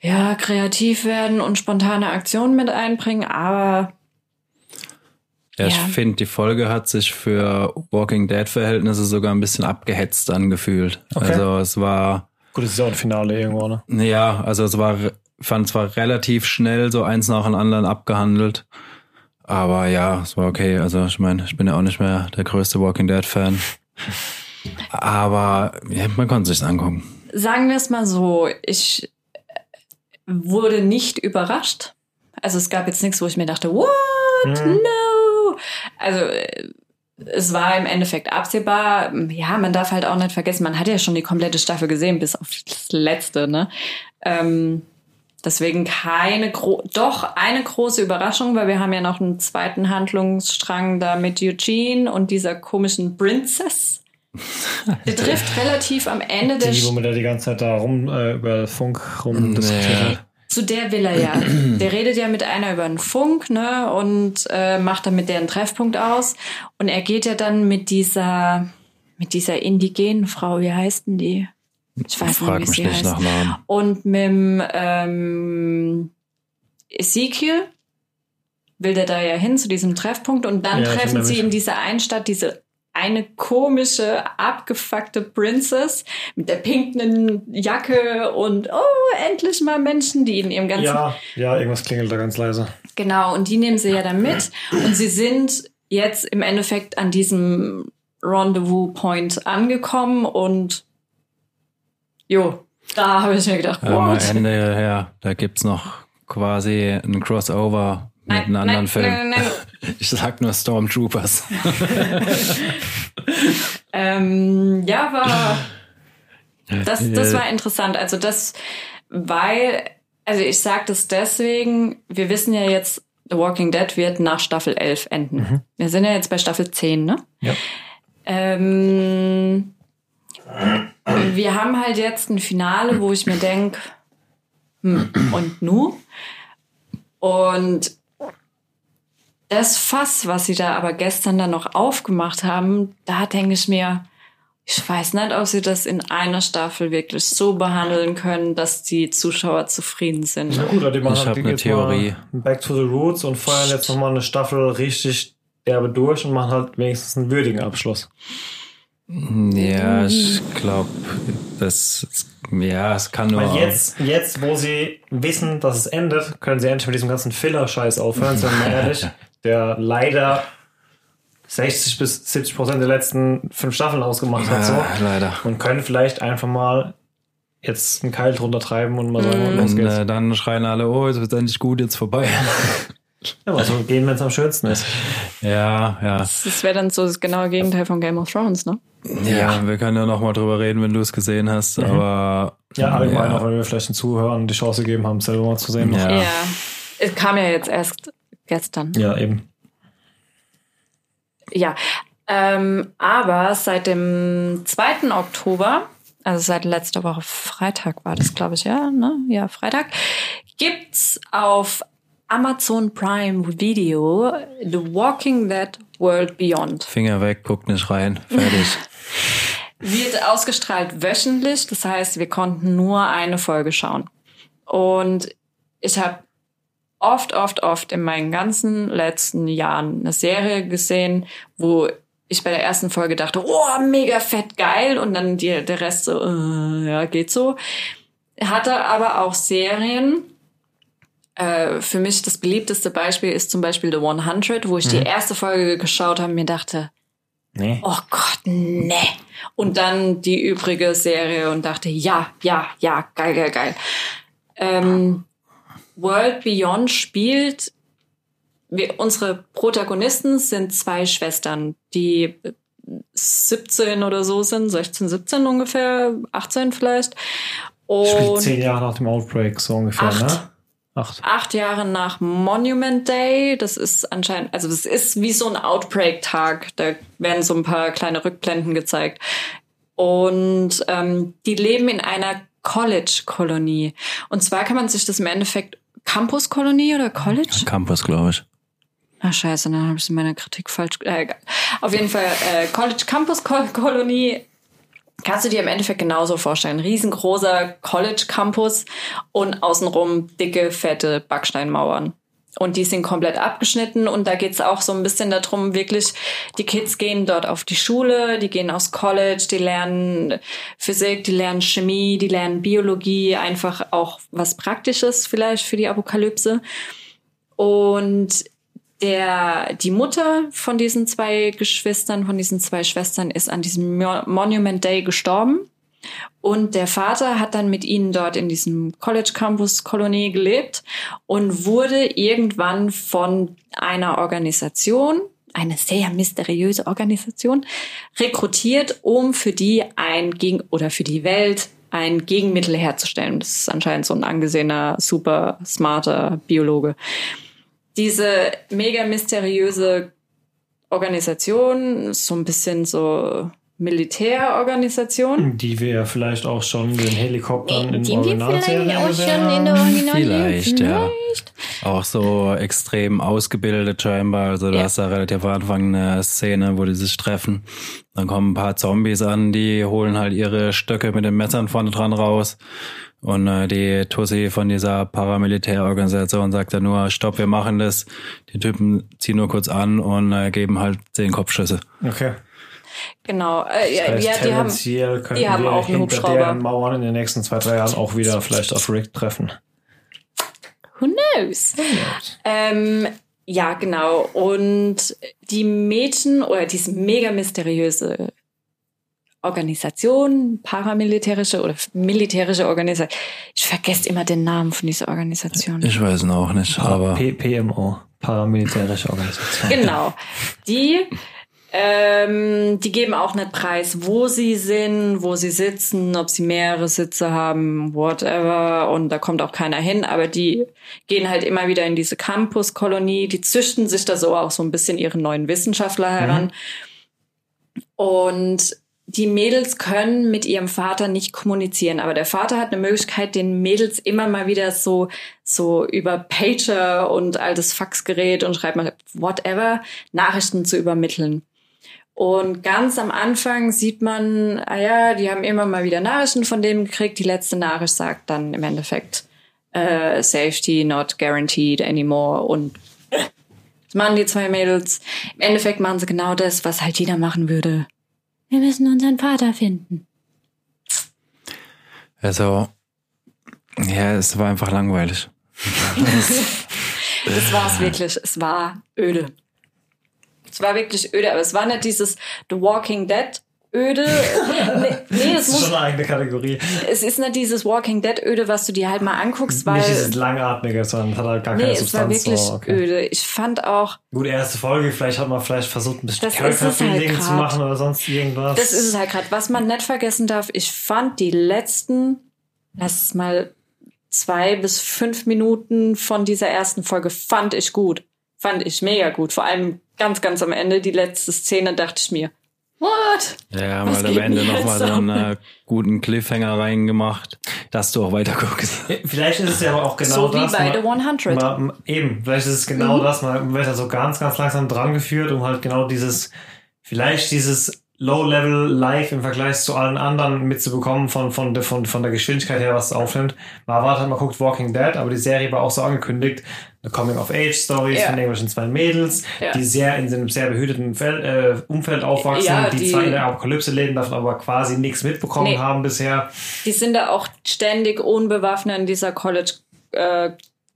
ja, kreativ werden und spontane Aktionen mit einbringen, aber Ja, ich Ja. finde, die Folge hat sich für Walking Dead-Verhältnisse sogar ein bisschen abgehetzt angefühlt. Okay. Also es war, Gut, es ist ja auch ein Finale irgendwo, ne? ja, also es war, fand zwar relativ schnell so eins nach dem anderen abgehandelt. Aber ja, es war okay. Also ich meine, ich bin ja auch nicht mehr der größte Walking Dead-Fan. Aber ja, man konnte sich's angucken. sagen wir es mal so, ich wurde nicht überrascht. Also es gab jetzt nichts, wo ich mir dachte, what? Mhm. No! Also äh, es war im Endeffekt absehbar. Ja, man darf halt auch nicht vergessen, man hat ja schon die komplette Staffel gesehen, bis auf das letzte, ne? Ähm, deswegen keine gro doch eine große Überraschung, weil wir haben ja noch einen zweiten Handlungsstrang da mit Eugene und dieser komischen Princess. Der trifft relativ am Ende der Die, womit er die ganze Zeit da rum äh, über Funk rum diskutiert. Zu der will er ja. Der redet ja mit einer über den Funk, ne, und äh, macht dann mit deren Treffpunkt aus. Und er geht ja dann mit dieser, mit dieser indigenen Frau, wie heißt denn die? Ich weiß Frag nicht, wie mich sie nicht heißt. nach Namen. Und mit dem ähm, Ezekiel will der da ja hin zu diesem Treffpunkt und dann Ja, treffen sie in dieser einen Stadt diese eine komische, abgefuckte Princess mit der pinken Jacke und oh, endlich mal Menschen, die in ihrem ganzen Ja, ja, irgendwas klingelt da ganz leise. Genau, und die nehmen sie ja dann mit. Und sie sind jetzt im Endeffekt an diesem Rendezvous-Point angekommen und jo, da habe ich mir gedacht, Ähm, am what? Ende, ja, da gibt's noch quasi ein Crossover mit Nein, einem anderen nein, Film. nein, nein, Ich sag nur Stormtroopers. Ähm, ja, war. Das, das war interessant. Also das, weil, also ich sage das deswegen, wir wissen ja jetzt, The Walking Dead wird nach Staffel 11 enden. Wir sind ja jetzt bei Staffel 10, ne? Ja. Ähm, wir haben halt jetzt ein Finale, wo ich mir denk, hm, und nu? Und das Fass, was sie da aber gestern dann noch aufgemacht haben, da denke ich mir, ich weiß nicht, ob sie das in einer Staffel wirklich so behandeln können, dass die Zuschauer zufrieden sind. Na gut, die machen Ich hab die eine Theorie. Back to the Roots und feuern jetzt nochmal eine Staffel richtig derbe durch und machen halt wenigstens einen würdigen Abschluss. Ja, ich glaube, das, ja, es kann nur. Weil jetzt, jetzt, wo sie wissen, dass es endet, können sie endlich mit diesem ganzen Filler-Scheiß aufhören, wir mal ehrlich, der leider 60 bis 70 Prozent der letzten fünf Staffeln ausgemacht hat, so. Ja, leider. Und können vielleicht einfach mal jetzt einen Keil drunter treiben und mal sagen, los Und geht's. äh, dann schreien alle, oh, jetzt wird endlich gut, jetzt vorbei. Ja, aber so gehen, wenn es am schönsten ist. ja, ja. Das wäre dann so das genaue Gegenteil von Game of Thrones, ne? Ja, wir können ja noch mal drüber reden, wenn du es gesehen hast, aber. Ja, allgemein, auch ja, wenn wir vielleicht den Zuhörern die Chance gegeben haben, selber mal zu sehen. Ja. Ja. Es kam ja jetzt erst gestern. ja eben. Ja, ähm, aber seit dem 2. Oktober, also seit letzter Woche Freitag war das, glaube ich, ja, ne? Ja, Freitag, gibt's auf Amazon Prime Video The Walking Dead World Beyond. Finger weg, guck nicht rein, fertig. Wird ausgestrahlt wöchentlich, das heißt, wir konnten nur eine Folge schauen. Und ich habe oft, oft, oft in meinen ganzen letzten Jahren eine Serie gesehen, wo ich bei der ersten Folge dachte, oh, mega fett geil, und dann die, der Rest so, äh, ja, geht so. Hatte aber auch Serien. Äh, für mich das beliebteste Beispiel ist zum Beispiel The 100, wo ich die erste Folge geschaut habe und mir dachte, Nee. oh Gott, ne. Und dann die übrige Serie und dachte, ja, ja, ja, geil, geil, geil. Ähm, World Beyond spielt, wir, unsere Protagonisten sind zwei Schwestern, die 17 oder so sind, 16, 17 ungefähr, 18 vielleicht. Spielt Und zehn Jahre nach dem Outbreak so ungefähr, Acht. ne? Acht. acht Jahre nach Monument Day. Das ist anscheinend, also das ist wie so ein Outbreak-Tag. Da werden so ein paar kleine Rückblenden gezeigt. Und ähm, die leben in einer College-Kolonie. Und zwar kann man sich das im Endeffekt Campus-Kolonie oder College? Campus, glaube ich. Ah, scheiße, dann habe ich meiner Kritik falsch. Äh. Auf jeden Fall äh, College Campus Kol- Kolonie. Kannst du dir im Endeffekt genauso vorstellen. Riesengroßer College Campus und außenrum dicke, fette Backsteinmauern. Und die sind komplett abgeschnitten und da geht's auch so ein bisschen darum, wirklich, die Kids gehen dort auf die Schule, die gehen aus College, die lernen Physik, die lernen Chemie, die lernen Biologie, einfach auch was Praktisches vielleicht für die Apokalypse. Und der, die Mutter von diesen zwei Geschwistern, von diesen zwei Schwestern ist an diesem Mo- Monument Day gestorben. Und der Vater hat dann mit ihnen dort in diesem College Campus Kolonie gelebt und wurde irgendwann von einer Organisation, eine sehr mysteriöse Organisation, rekrutiert, um für die ein Gegen oder für die Welt ein Gegenmittel herzustellen. Das ist anscheinend so ein angesehener, super smarter Biologe diese mega mysteriöse Organisation, so ein bisschen so Militärorganisation. Die wir ja vielleicht auch schon den Helikoptern in Die wir Originalserien vielleicht auch schon in der haben. Original Vielleicht, ja. Auch so extrem ausgebildet scheinbar. Also du Ja. hast da relativ am Anfang eine Szene, wo die sich treffen. Dann kommen ein paar Zombies an, die holen halt ihre Stöcke mit den Messern vorne dran raus. Und äh, die Tussi von dieser Paramilitärorganisation sagt dann nur, stopp, wir machen das. Die Typen ziehen nur kurz an und äh, geben halt zehn Kopfschüsse. Okay. Genau. Äh, ja, Das heißt, ja, die haben, die haben wir auch einen hinter Hubschrauber. deren Mauern in den nächsten zwei, drei Jahren auch wieder vielleicht auf Rick treffen. who knows? Ähm, ja, genau. Und die Mädchen oder diese mega mysteriöse Organisation, paramilitärische oder militärische Organisation. Ich vergesse immer den Namen von dieser Organisation. Ich weiß es auch nicht, aber P PMO, paramilitärische Organisation. Genau. Die, ähm, die geben auch nicht preis, wo sie sind, wo sie sitzen, ob sie mehrere Sitze haben, whatever. Und da kommt auch keiner hin. Aber die gehen halt immer wieder in diese Campus-Kolonie. Die züchten sich da so auch so ein bisschen ihre neuen Wissenschaftler heran. Und die Mädels können mit ihrem Vater nicht kommunizieren, aber der Vater hat eine Möglichkeit, den Mädels immer mal wieder so, so über Pager und altes Faxgerät und schreibt mal whatever Nachrichten zu übermitteln. Und ganz am Anfang sieht man, ah ja, die haben immer mal wieder Nachrichten von dem gekriegt. Die letzte Nachricht sagt dann im Endeffekt, äh, Safety not guaranteed anymore. Und das machen die zwei Mädels. Im Endeffekt machen sie genau das, was halt jeder machen würde. Wir müssen unseren Vater finden. Also, ja, es war einfach langweilig. das war es wirklich. Es war öde. Es war wirklich öde, aber es war nicht dieses The Walking Dead öde. Nee, nee das, es ist muss, schon eine eigene Kategorie. es ist nicht dieses Walking Dead öde, was du dir halt mal anguckst, weil Nicht dieses langatmige, sondern hat halt gar nee, keine es war Substanz. wirklich so, okay. öde. Ich fand auch, Gut, erste Folge, vielleicht hat man vielleicht versucht, ein bisschen Das es halt zu machen oder sonst irgendwas. das ist es halt gerade. Was man nicht vergessen darf, ich fand die letzten, lass es mal zwei bis fünf Minuten von dieser ersten Folge fand ich gut. Fand ich mega gut. Vor allem ganz, ganz am Ende, die letzte Szene, dachte ich mir, what? Ja, Was mal am Ende nochmal so einen äh, guten Cliffhanger reingemacht, dass du auch weiter guckst. Vielleicht ist es ja aber auch genau so wie das. bei man- The 100. Man, eben, vielleicht ist es genau das, man wird da so ganz, ganz langsam dran geführt, um halt genau dieses, vielleicht dieses Low-Level Live im Vergleich zu allen anderen mitzubekommen von, von, der- von, von der Geschwindigkeit her, was es aufnimmt. Man erwartet halt, man guckt Walking Dead, aber die Serie war auch so angekündigt, eine Coming-of-Age-Story Ja. von irgendwelchen zwei Mädels, Ja. die sehr in einem sehr behüteten Fel äh, Umfeld aufwachsen, Ja, die, die- zwar in der Apokalypse leben, davon aber quasi nichts mitbekommen Nee. haben bisher. Die sind da auch ständig unbewaffnet in dieser College äh,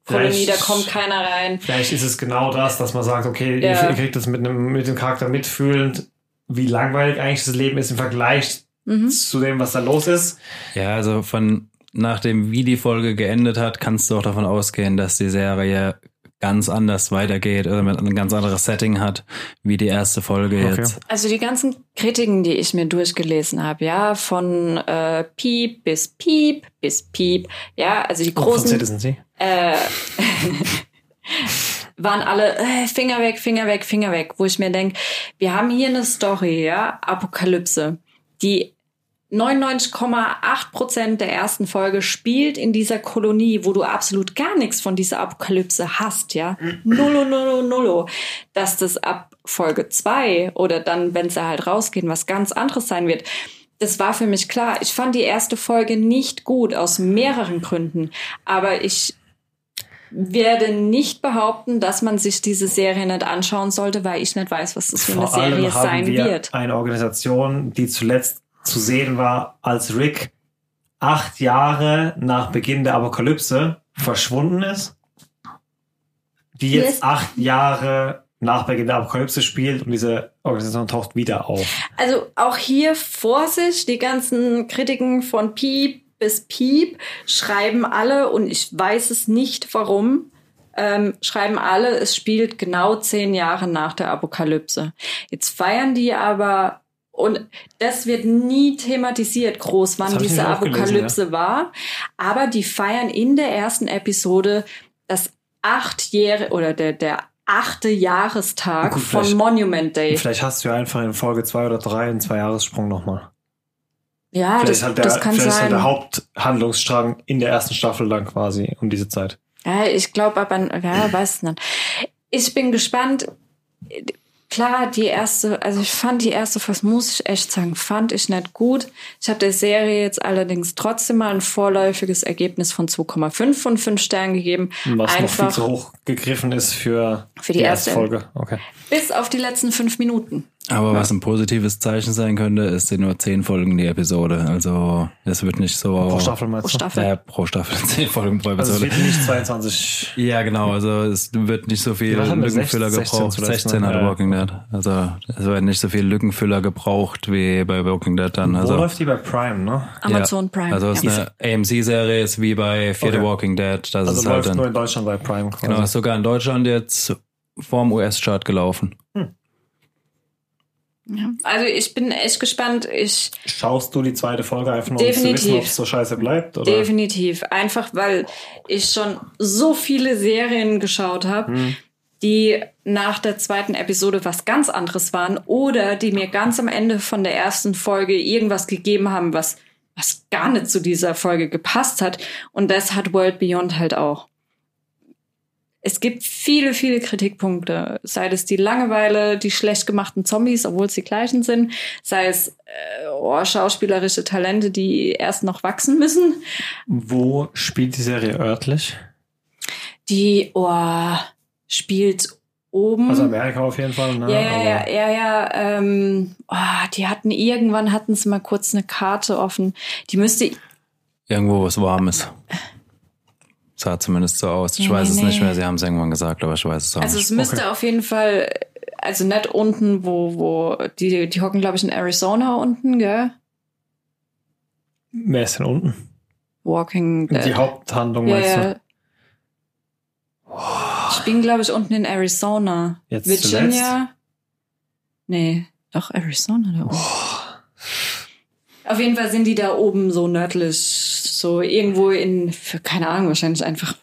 Kolonie, da Vielleicht- kommt keiner rein. Vielleicht ist es genau das, dass man sagt, okay, Ja. ihr, ihr kriegt das mit, einem, mit dem Charakter mitfühlend, wie langweilig eigentlich das Leben ist im Vergleich Mhm. zu dem, was da los ist. Ja, also von nachdem wie die Folge geendet hat, kannst du auch davon ausgehen, dass die Serie ganz anders weitergeht oder mit ein ganz anderes Setting hat, wie die erste Folge Okay. jetzt. Also die ganzen Kritiken, die ich mir durchgelesen habe, ja, von äh, Piep bis Piep bis Piep, ja, also die Von großen Citizen Sie. äh, waren alle äh, Finger weg, Finger weg, Finger weg, wo ich mir denke, wir haben hier eine Story, ja, Apokalypse, die 99,8 Prozent der ersten Folge spielt in dieser Kolonie, wo du absolut gar nichts von dieser Apokalypse hast, ja. Nullo, nullo, nullo. Dass das ab Folge zwei oder dann, wenn sie halt rausgehen, was ganz anderes sein wird. Das war für mich klar. Ich fand die erste Folge nicht gut, aus mehreren Gründen. Aber ich werde nicht behaupten, dass man sich diese Serie nicht anschauen sollte, weil ich nicht weiß, was das für eine Vor allem Serie haben sein wir wird. eine Organisation, die zuletzt zu sehen war, als Rick acht Jahre nach Beginn der Apokalypse verschwunden ist, die jetzt Yes. acht Jahre nach Beginn der Apokalypse spielt und diese Organisation taucht wieder auf. Also auch hier Vorsicht, die ganzen Kritiken von Piep bis Piep schreiben alle, und ich weiß es nicht warum, ähm, schreiben alle, es spielt genau zehn Jahre nach der Apokalypse. Jetzt feiern die aber, und das wird nie thematisiert groß, wann diese auch gelesen, Apokalypse war, aber die feiern in der ersten Episode das achtjährige oder der, der achte Jahrestag Gut, von Monument Day. Vielleicht hast du ja einfach in Folge zwei oder drei einen Zwei-Jahressprung nochmal. Ja, vielleicht das, ist halt der, das kann vielleicht ist halt sein. der Haupthandlungsstrang in der ersten Staffel dann quasi um diese Zeit. Ja, ich glaube aber, ja, weiß nicht. Ich bin gespannt. Klar, die erste, also ich fand die erste Folge, muss ich echt sagen, fand ich nicht gut. Ich habe der Serie jetzt allerdings trotzdem mal ein vorläufiges Ergebnis von 2,5 von 5 Sternen gegeben. Was noch viel Einfach zu hoch gegriffen ist für, Für die erste. Folge. Okay. bis auf die letzten fünf Minuten. Aber was ein positives Zeichen sein könnte, ist sind nur zehn Folgen die Episode. Also es wird nicht so Pro Staffel meinst Pro du? Staffel. Ja, pro Staffel zehn Folgen pro Also es Episode. wird nicht 22. Ja, genau. Also es wird nicht so viel? Lückenfüller 16 gebraucht. zuletzt, 16 ne? hat Ja, ja. Walking Dead. Also es wird nicht so viel Lückenfüller gebraucht wie bei Walking Dead dann. Wo Also läuft die bei Prime, ne? Amazon ja. Prime. Also es ja. ist eine AMC-Serie, ist wie bei Fear the Okay. Walking Dead. Das Also ist halt läuft dann, nur in Deutschland bei Prime quasi. genau, ist sogar in Deutschland jetzt vorm US-Chart gelaufen. Ja. Also ich bin echt gespannt. Ich Schaust du die zweite Folge einfach nur, um zu Definitiv. wissen, ob es so scheiße bleibt? Oder? Definitiv. Einfach weil ich schon so viele Serien geschaut habe, die nach der zweiten Episode was ganz anderes waren oder die mir ganz am Ende von der ersten Folge irgendwas gegeben haben, was, was gar nicht zu dieser Folge gepasst hat. Und das hat World Beyond halt auch. Es gibt viele, viele Kritikpunkte. Sei es die Langeweile, die schlecht gemachten Zombies, obwohl es die gleichen sind. Sei es äh, oh, schauspielerische Talente, die erst noch wachsen müssen. Wo spielt die Serie örtlich? Die oh, spielt oben. Also Amerika auf jeden Fall, ne? Ja, ja, ja, ja, ja. Ähm, oh, die hatten irgendwann hatten sie mal kurz eine Karte offen. Die müsste Irgendwo was Warmes. Sah zumindest so aus. Ich Nee, weiß es nee. nicht mehr, sie haben es irgendwann gesagt, aber ich weiß es auch Also nicht. es müsste Okay. auf jeden Fall, also nicht unten, wo, wo, die, die hocken, glaube ich, in Arizona unten, gell? Wer ist denn unten? Walking Dead. Die Haupthandlung ja, meinst ja. du? Ich bin, glaube ich, unten in Arizona. Jetzt Virginia. Nee, doch Arizona da oben. Auf jeden Fall sind die da oben so nördlich, so irgendwo in, für, keine Ahnung, wahrscheinlich einfach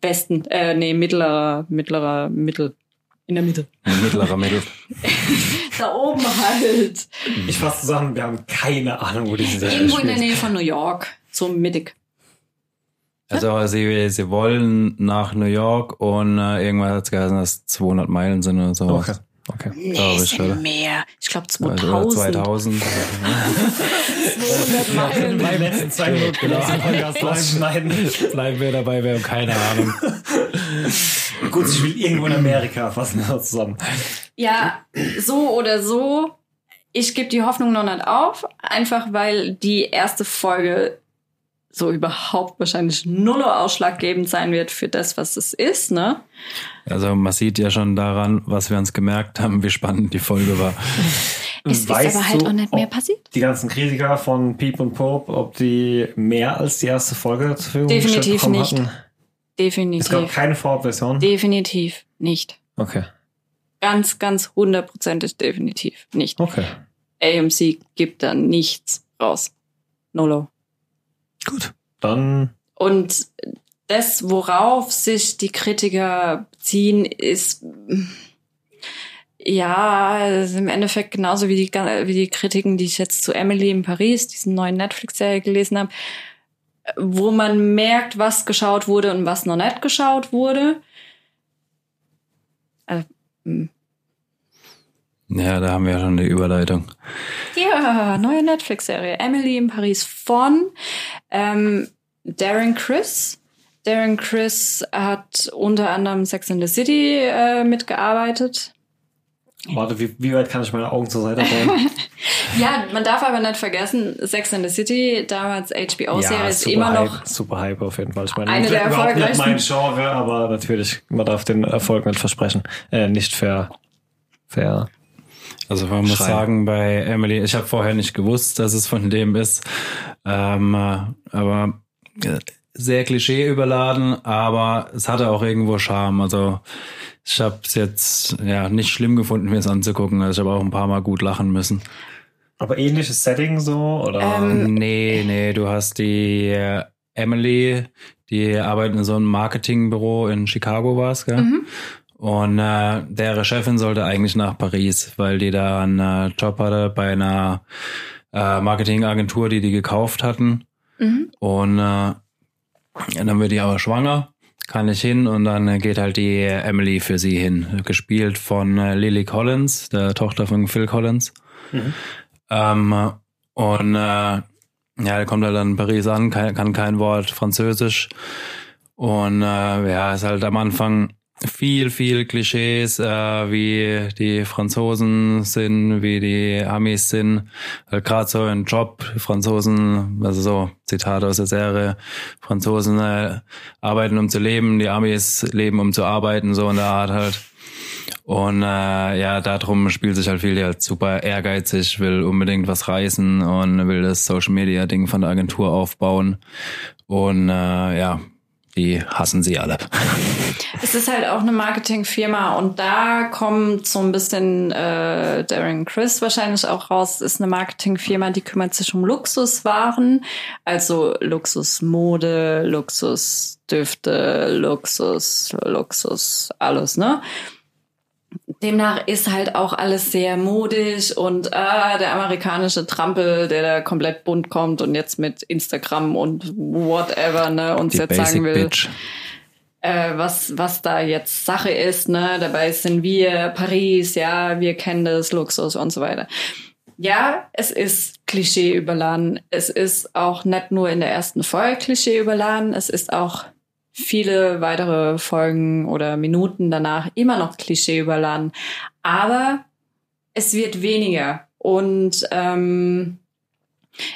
Westen, äh, nee, mittlerer, mittlerer, Mittel, in der Mitte. Mittlerer Mittel. Da oben halt. Ich fasse zusammen, wir haben keine Ahnung, wo diese Serie Irgendwo in der. Nähe von New York, so mittig. Also sie, sie wollen nach New York und äh, irgendwann hat es geheißen, dass es 200 Meilen sind oder so. Okay, okay. Nee, sind oder? mehr. Ich glaube Also, oder 2000. 2000. 200 Meilen. Letzten zwei Minuten Genau. aus dem Podcast rausschneiden. Bleiben wir dabei, wir haben keine Ahnung. Gut, ich will irgendwo in Amerika. Fassen wir das zusammen. Ja, so oder so. Ich gebe die Hoffnung noch nicht auf, einfach weil die erste Folge so überhaupt wahrscheinlich null ausschlaggebend sein wird für das, was es ist, ne? Also man sieht ja schon daran, was wir uns gemerkt haben, wie spannend die Folge war. Es ist Weißt aber halt du, auch nicht mehr ob passiert. Die ganzen Kritiker von Peep und Pope, ob die mehr als die erste Folge zur Verfügung Definitiv nicht. hatten? Es gab Definitiv. keine Vorabversion. Definitiv nicht. Okay. Ganz, ganz hundertprozentig definitiv nicht. Okay. AMC gibt da nichts raus. Nolo. Gut. Dann Und das, worauf sich die Kritiker beziehen, ist ja ist im Endeffekt genauso wie die, wie die Kritiken, die ich jetzt zu Emily in Paris, diesen neuen Netflix-Serie gelesen habe, wo man merkt, was geschaut wurde und was noch nicht geschaut wurde. Also, hm. Ja, da haben wir ja schon die Überleitung. Ja, neue Netflix-Serie. Emily in Paris von ähm, Darren Chris. Darren Chris hat unter anderem Sex in the City äh, mitgearbeitet. warte, wie, wie weit kann ich meine Augen zur Seite drehen? Ja, man darf aber nicht vergessen, Sex in the City, damals HBO-Serie, ist super immer Hype, noch super Hype auf jeden Fall. Ich meine, Eine der überhaupt nicht erfolgreichsten- mein Genre, aber natürlich, man darf den Erfolg nicht versprechen. Äh, nicht fair. Fair. Also man muss Schreien. sagen, bei Emily, ich habe vorher nicht gewusst, dass es von dem ist, ähm, äh, aber äh, sehr Klischee überladen, aber es hatte auch irgendwo Charme. Also ich habe es jetzt ja nicht schlimm gefunden, mir es anzugucken. Also ich habe auch ein paar Mal gut lachen müssen. Aber ähnliches Setting so, oder? Ähm, Nee, nee, du hast die äh, Emily, die arbeitet in so einem Marketingbüro in Chicago war es, gell? Mhm. Und äh, deren Chefin sollte eigentlich nach Paris, weil die da einen äh, Job hatte bei einer äh, Marketingagentur, die die gekauft hatten. Mhm. Und äh, dann wird die aber schwanger, kann nicht hin und dann geht halt die Emily für sie hin, gespielt von äh, Lily Collins, der Tochter von Phil Collins. Mhm. Ähm, und äh, ja, er kommt halt dann in Paris an, kann, kann kein Wort Französisch. Und äh, ja, ist halt am Anfang viel, viel Klischees, äh, wie die Franzosen sind, wie die Amis sind. Halt gerade so ein Job, Franzosen, also so Zitate aus der Serie, Franzosen äh, arbeiten um zu leben, die Amis leben um zu arbeiten, so in der Art halt. Und äh, ja, darum spielt sich halt viel, die halt super ehrgeizig, will unbedingt was reißen und will das Social Media Ding von der Agentur aufbauen. Und äh, ja, die hassen sie alle. Es ist halt auch eine Marketingfirma und da kommt so ein bisschen äh, Darren Chris wahrscheinlich auch raus. Es ist eine Marketingfirma, die kümmert sich um Luxuswaren, also Luxusmode, Luxusdüfte, Luxus, Luxus, alles, ne? Demnach ist halt auch alles sehr modisch und ah, der amerikanische Trampel, der da komplett bunt kommt und jetzt mit Instagram und whatever, ne, uns Die jetzt Basic sagen will. Bitch. äh, was, was da jetzt Sache ist. Ne? Dabei sind wir Paris, ja, wir kennen das Luxus und so weiter. Ja, es ist Klischee überladen. Es ist auch nicht nur in der ersten Folge Klischee überladen, es ist auch viele weitere Folgen oder Minuten danach immer noch Klischee überladen. Aber es wird weniger. Und ähm,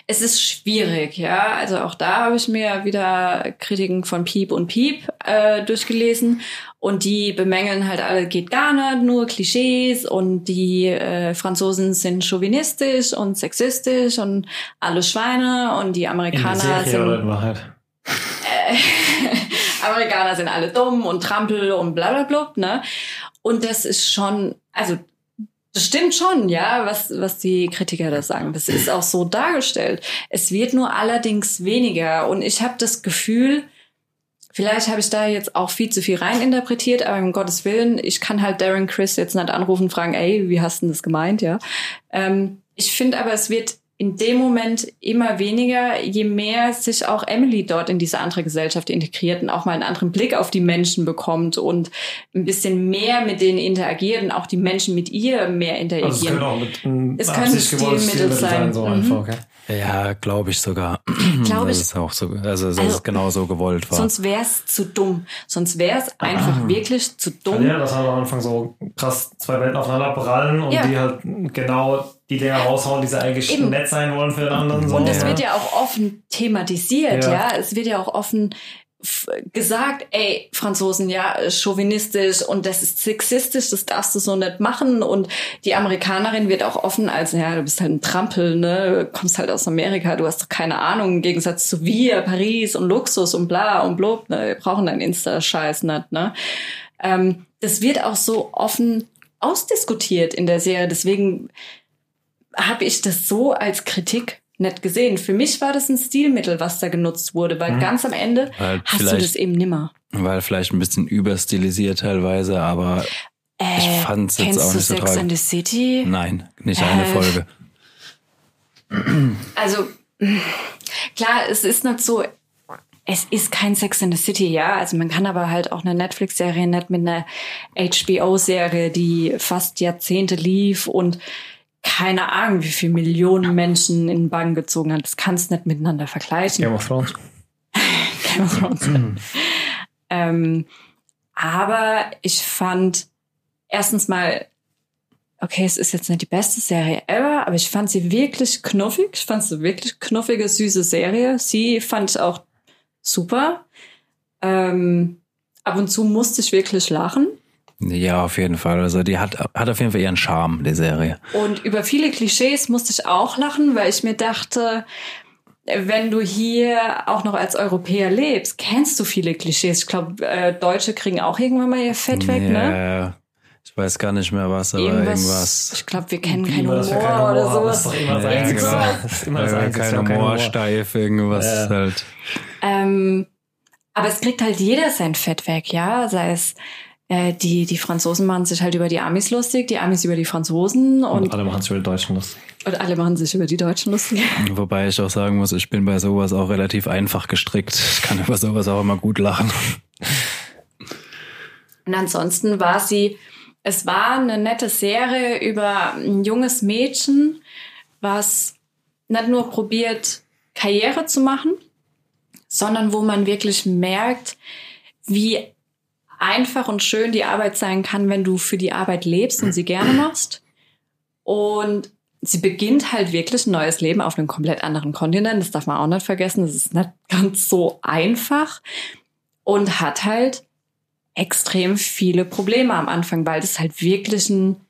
es ist schwierig, ja. Also auch da habe ich mir wieder Kritiken von Piep und Piep äh, durchgelesen und die bemängeln halt alle, geht gar nicht, nur Klischees und die äh, Franzosen sind chauvinistisch und sexistisch und alle Schweine und die Amerikaner sind. Oder in Wahrheit? Äh, Amerikaner sind alle dumm und Trampel und bla bla bla, ne? Und das ist schon, also das stimmt schon, ja, was, was die Kritiker da sagen. Das ist auch so dargestellt. Es wird nur allerdings weniger. Und ich habe das Gefühl, vielleicht habe ich da jetzt auch viel zu viel reininterpretiert, aber um Gottes Willen, ich kann halt Darren Chris jetzt nicht anrufen und fragen, ey, wie hast du das gemeint, ja? Ähm, ich finde aber, es wird in dem Moment immer weniger, je mehr sich auch Emily dort in diese andere Gesellschaft integriert und auch mal einen anderen Blick auf die Menschen bekommt und ein bisschen mehr mit denen interagiert und auch die Menschen mit ihr mehr interagieren. Also es können auch mit es können Stilmittel sein. sein so mhm. einfach, okay. Ja, glaube ich sogar. Glaube ich. Das ist auch so, also, dass also, es genau so gewollt war. Sonst wäre es zu dumm. Sonst wäre es einfach ah. wirklich zu dumm. Ja, das hat am Anfang so krass zwei Welten aufeinander prallen und ja. die halt genau die Dinger raushauen, die sie eigentlich Eben. nett sein wollen für den anderen. So. Und es ja. wird ja auch offen thematisiert, ja. ja. Es wird ja auch offen gesagt, ey, Franzosen, ja, chauvinistisch und das ist sexistisch, das darfst du so nicht machen. Und die Amerikanerin wird auch offen als, ja, du bist halt ein Trampel, ne, kommst halt aus Amerika, du hast doch keine Ahnung, im Gegensatz zu wir, Paris und Luxus und bla und blub, ne, wir brauchen deinen Insta-Scheiß nicht, ne. Ähm, das wird auch so offen ausdiskutiert in der Serie, deswegen habe ich das so als Kritik nicht gesehen. Für mich war das ein Stilmittel, was da genutzt wurde, weil hm. ganz am Ende weil hast du das eben nimmer. Weil vielleicht ein bisschen überstilisiert teilweise, aber äh, ich fand es jetzt auch nicht so Sex in the City? Nein, nicht äh, eine Folge. Also klar, es ist nicht so, es ist kein Sex in the City, ja. Also man kann aber halt auch eine Netflix-Serie nicht mit einer HBO-Serie, die fast Jahrzehnte lief und keine Ahnung, wie viele Millionen Menschen in den Bann gezogen hat. Das kannst du nicht miteinander vergleichen. Game of Thrones. Game of Thrones. ähm, aber ich fand erstens mal, okay, es ist jetzt nicht die beste Serie ever, aber ich fand sie wirklich knuffig. Ich fand sie wirklich knuffige, süße Serie. Sie fand ich auch super. Ähm, ab und zu musste ich wirklich lachen. Ja, auf jeden Fall. Also die hat, hat auf jeden Fall ihren Charme, die Serie. Und über viele Klischees musste ich auch lachen, weil ich mir dachte, wenn du hier auch noch als Europäer lebst, kennst du viele Klischees. Ich glaube, äh, Deutsche kriegen auch irgendwann mal ihr Fett weg, yeah. ne? Ich weiß gar nicht mehr was, aber irgendwas. irgendwas. Ich glaube, wir kennen keinen Humor, Humor, oder sowas. Das ist immer das ja, genau. Das ist immer das kein Humor, steif, irgendwas ja. halt. Ähm, aber es kriegt halt jeder sein Fett weg, ja? Sei es äh, die, die Franzosen machen sich halt über die Amis lustig, die Amis über die Franzosen. Und, und alle machen sich über die Deutschen lustig. Und alle machen sich über die Deutschen lustig. Wobei ich auch sagen muss, ich bin bei sowas auch relativ einfach gestrickt. Ich kann über sowas auch immer gut lachen. Und ansonsten war sie, es war eine nette Serie über ein junges Mädchen, was nicht nur probiert, Karriere zu machen, sondern wo man wirklich merkt, wie einfach und schön die Arbeit sein kann, wenn du für die Arbeit lebst und sie gerne machst. Und sie beginnt halt wirklich ein neues Leben auf einem komplett anderen Kontinent. Das darf man auch nicht vergessen. Das ist nicht ganz so einfach. Und hat halt extrem viele Probleme am Anfang, weil das halt wirklich ein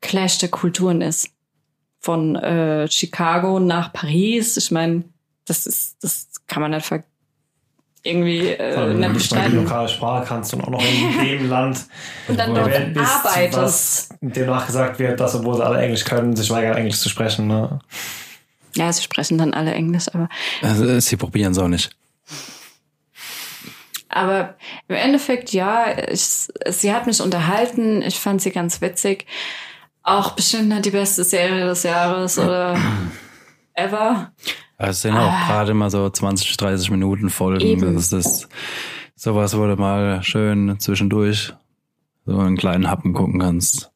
Clash der Kulturen ist. Von äh, Chicago nach Paris. Ich meine, das ist, das kann man nicht vergessen irgendwie äh, nicht bestreiten. Die lokale Sprache kannst du auch noch in dem Land, und dann dort arbeitest. Was demnach gesagt wird, dass obwohl sie alle Englisch können, sich weigern Englisch zu sprechen. Ne? Ja, sie sprechen dann alle Englisch, aber. Also, sie probieren es auch nicht. Aber im Endeffekt, ja, ich, sie hat mich unterhalten. Ich fand sie ganz witzig. Auch bestimmt nicht die beste Serie des Jahres oder ever. Es sind auch ah. gerade mal so 20, 30 Minuten Folgen. Eben. Das ist Sowas, wo du mal schön zwischendurch so einen kleinen Happen gucken kannst.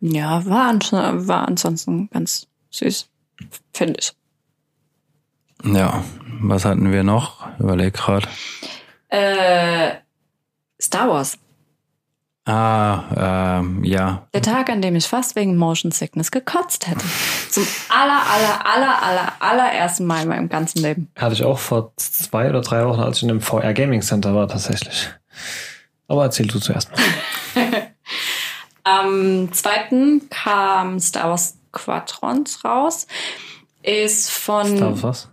Ja, war, ans war ansonsten ganz süß, finde ich. Ja, was hatten wir noch? Überleg grad. Äh, Star Wars. Ah, ähm, ja. Der Tag, an dem ich fast wegen Motion Sickness gekotzt hätte. Zum aller, aller, aller, aller, allerersten Mal in meinem ganzen Leben. Hatte ich auch vor zwei oder drei Wochen, als ich in einem VR Gaming Center war, tatsächlich. Aber erzähl du zuerst mal. Am zweiten kam Star Wars Squadrons raus. Ist von Star Wars was?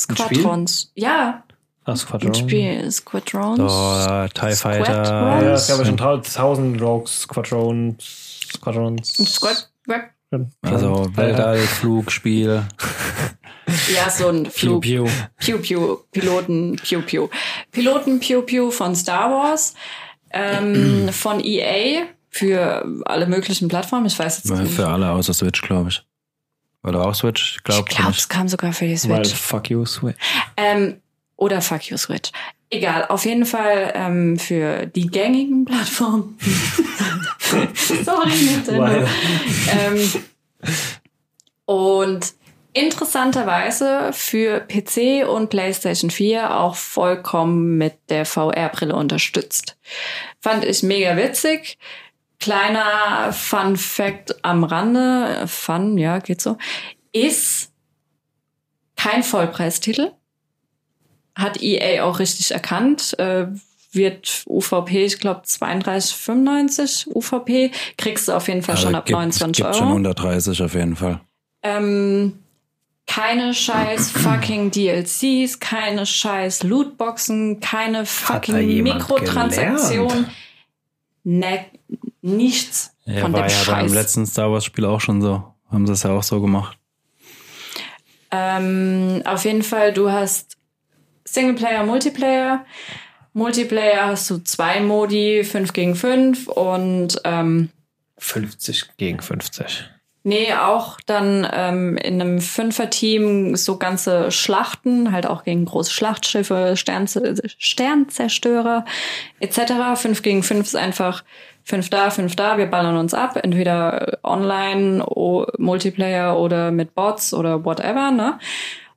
Squadrons. Ja, Ach, ein Squadron. Spiel. Squadrons. So, äh, TIE Fighter. Squadron. Ja, es gab ja schon tau- tausend Rogues, Squadrons, Squadrons. Squad Also Weltallflugspiel. ja, so ein Flug. Piu, piu. Pew Pew, Piloten Pew Pew. Piloten Pew Pew von Star Wars, ähm, von EA für alle möglichen Plattformen. Ich weiß jetzt nicht. Für alle außer Switch, glaube ich. Oder auch Switch? Ich Ich glaube glaube, es kam sogar für die Weil Switch. fuck you, Switch. Ähm, oder Fuck You Switch. Egal, auf jeden Fall ähm, für die gängigen Plattformen. Sorry, Nintendo. Weiter. ähm, und interessanterweise für PC und PlayStation 4 auch vollkommen mit der VR-Brille unterstützt. Fand ich mega witzig. Kleiner Fun Fact am Rande, Fun, ja, geht so, ist kein Vollpreistitel. Hat EA auch richtig erkannt. Äh, wird UVP, ich glaube 32,95 UVP. Kriegst du auf jeden Fall schon ab Also gibt, 29 gibt schon Euro. 130 auf jeden Fall. Ähm, keine scheiß fucking DLCs, keine scheiß Lootboxen, keine fucking Mikrotransaktionen. Ne, nichts Ja, von war dem ja beim Scheiß. letzten Star Wars Spiel auch schon so. Haben sie es ja auch so gemacht. Ähm, auf jeden Fall, du hast Singleplayer, Multiplayer. Multiplayer hast du zwei Modi, 5 gegen 5 und ähm, 50 gegen 50. Nee, auch dann ähm, in einem Fünfer-Team so ganze Schlachten, halt auch gegen große Schlachtschiffe, Sternze Sternzerstörer etc. Fünf gegen fünf ist einfach fünf da, fünf da, wir ballern uns ab, entweder online, Multiplayer oder mit Bots oder whatever, ne?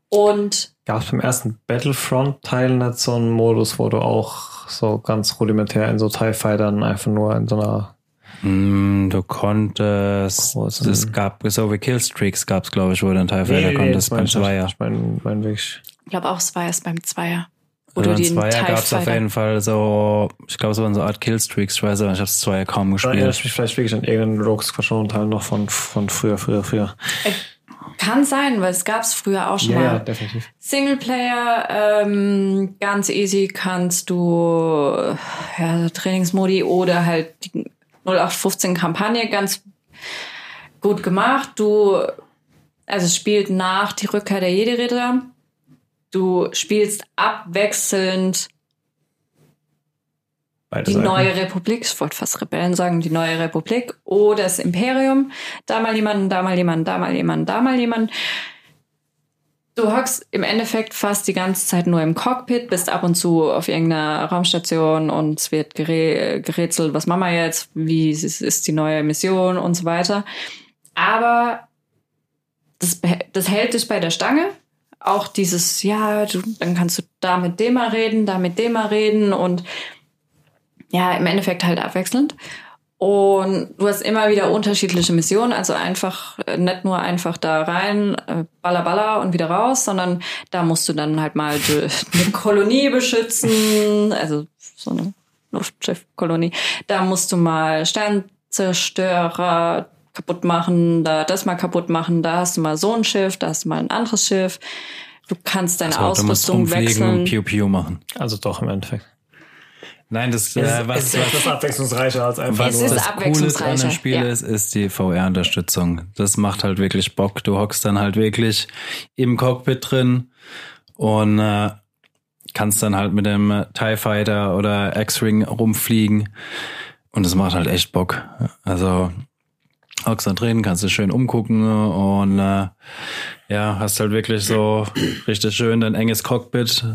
Und Gab es beim ersten Battlefront-Teil nicht so einen Modus, wo du auch so ganz rudimentär in so TIE Fightern einfach nur in so einer Mm, Du konntest, es gab so wie Killstreaks gab es, glaube ich, wo du den TIE Fighter konntest beim Zweier. Ich mein wirklich. ich glaube auch, es war erst beim Zweier. Wo Also du beim den Zweier gab es auf jeden Fall so, ich glaube, so eine Art Killstreaks, ich weiß aber, ich habe das Zweier kaum gespielt. ich mich vielleicht wirklich an irgendeinen Rogue Squadron-Teil noch von, von früher, früher, früher. Kann sein, weil es gab es früher auch schon mal. definitiv. Singleplayer, ähm, ganz easy kannst du ja, Trainingsmodi oder halt die 0815 Kampagne ganz gut gemacht. Du, also es spielt nach die Rückkehr der Jedi-Ritter. Du spielst abwechselnd Beide die Seiten. neue Republik, ich wollte fast Rebellen sagen, die neue Republik oder das Imperium. Da mal jemanden, da mal jemanden, da mal jemanden, da mal jemanden. Du hockst im Endeffekt fast die ganze Zeit nur im Cockpit, bist ab und zu auf irgendeiner Raumstation und es wird gerä gerätselt, was machen wir jetzt, wie ist, die neue Mission und so weiter. Aber das, das hält dich bei der Stange. Auch dieses, ja, du, dann kannst du da mit dem mal reden, da mit dem mal reden und ja, im Endeffekt halt abwechselnd. Und du hast immer wieder unterschiedliche Missionen, also einfach äh, nicht nur einfach da rein, äh, baller baller und wieder raus, sondern da musst du dann halt mal die, eine Kolonie beschützen, also so eine Luftschiffkolonie. Da musst du mal Sternzerstörer kaputt machen, da das mal kaputt machen, da hast du mal so ein Schiff, da hast du mal ein anderes Schiff. Du kannst deine Also, du musst Ausrüstung wechseln. und Piu Piu machen. Also doch im Endeffekt. Nein, das, äh, ist was, etwas abwechslungsreicher als einfach Es nur. ist das Coole an dem Spiel ja. ist, ist die VR-Unterstützung. Das macht halt wirklich Bock. Du hockst dann halt wirklich im Cockpit drin und äh, kannst dann halt mit dem TIE Fighter oder X-Ring rumfliegen. Und das macht halt echt Bock. Also hockst da drin, kannst du schön umgucken und äh, ja, hast halt wirklich so richtig schön dein enges Cockpit,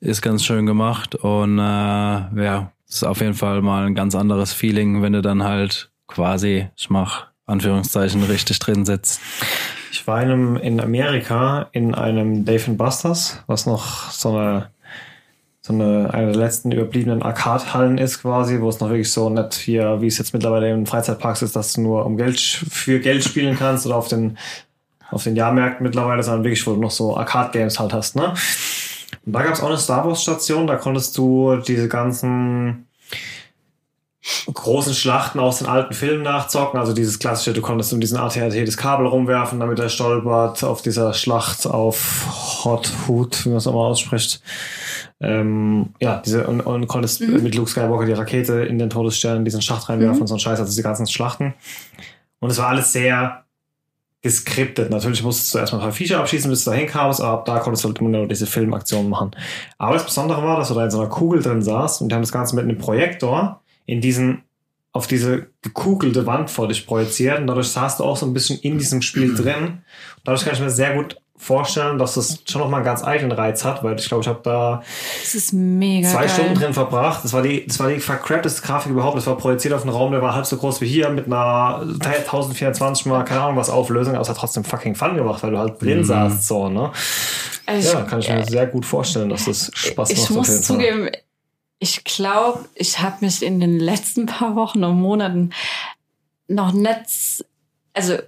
ist ganz schön gemacht und äh, ja, ist auf jeden Fall mal ein ganz anderes Feeling, wenn du dann halt quasi, ich mach Anführungszeichen, richtig drin sitzt. Ich war in, einem, in Amerika in einem Dave Busters, was noch so eine so eine, eine der letzten überbliebenen Arcade-Hallen ist quasi, wo es noch wirklich so nicht hier, wie es jetzt mittlerweile in Freizeitparks ist, dass du nur um Geld für Geld spielen kannst oder auf den auf den Jahrmärkten mittlerweile, sondern wirklich, wo du noch so Arcade-Games halt hast, ne? Und da gab es auch eine Star Wars-Station, da konntest du diese ganzen großen Schlachten aus den alten Filmen nachzocken. Also dieses klassische, du konntest um diesen ATRT das Kabel rumwerfen, damit er stolpert auf dieser Schlacht auf Hot Hood, wie man es auch mal ausspricht. Ähm, ja, diese, und, und konntest mhm. mit Luke Skywalker die Rakete in den Todesstern in diesen Schacht reinwerfen mhm. und so ein Scheiß, also diese ganzen Schlachten. Und es war alles sehr geskriptet. Natürlich musstest du erstmal ein paar Viecher abschießen, bis du dahin kamst, aber ab da konntest du halt immer nur diese Filmaktionen machen. Aber das Besondere war, dass du da in so einer Kugel drin saßt und die haben das Ganze mit einem Projektor in diesen auf diese gekugelte Wand vor dich projiziert und dadurch saßt du auch so ein bisschen in diesem Spiel drin. Und dadurch kann ich mir sehr gut vorstellen, dass das schon noch mal einen ganz eigenen Reiz hat, weil ich glaube, ich habe da zwei geil. Stunden drin verbracht. Das war die, das war die vercrapteste Grafik überhaupt. Das war projiziert auf einen Raum, der war halb so groß wie hier mit einer 1024 mal keine Ahnung was Auflösung, aber es hat trotzdem fucking Fun gemacht, weil du halt drin mhm. saßt so ne. Also ja, kann ich mir äh, sehr gut vorstellen, dass das Spaß macht. Ich muss zugeben, ich glaube, ich habe mich in den letzten paar Wochen und Monaten noch nicht, also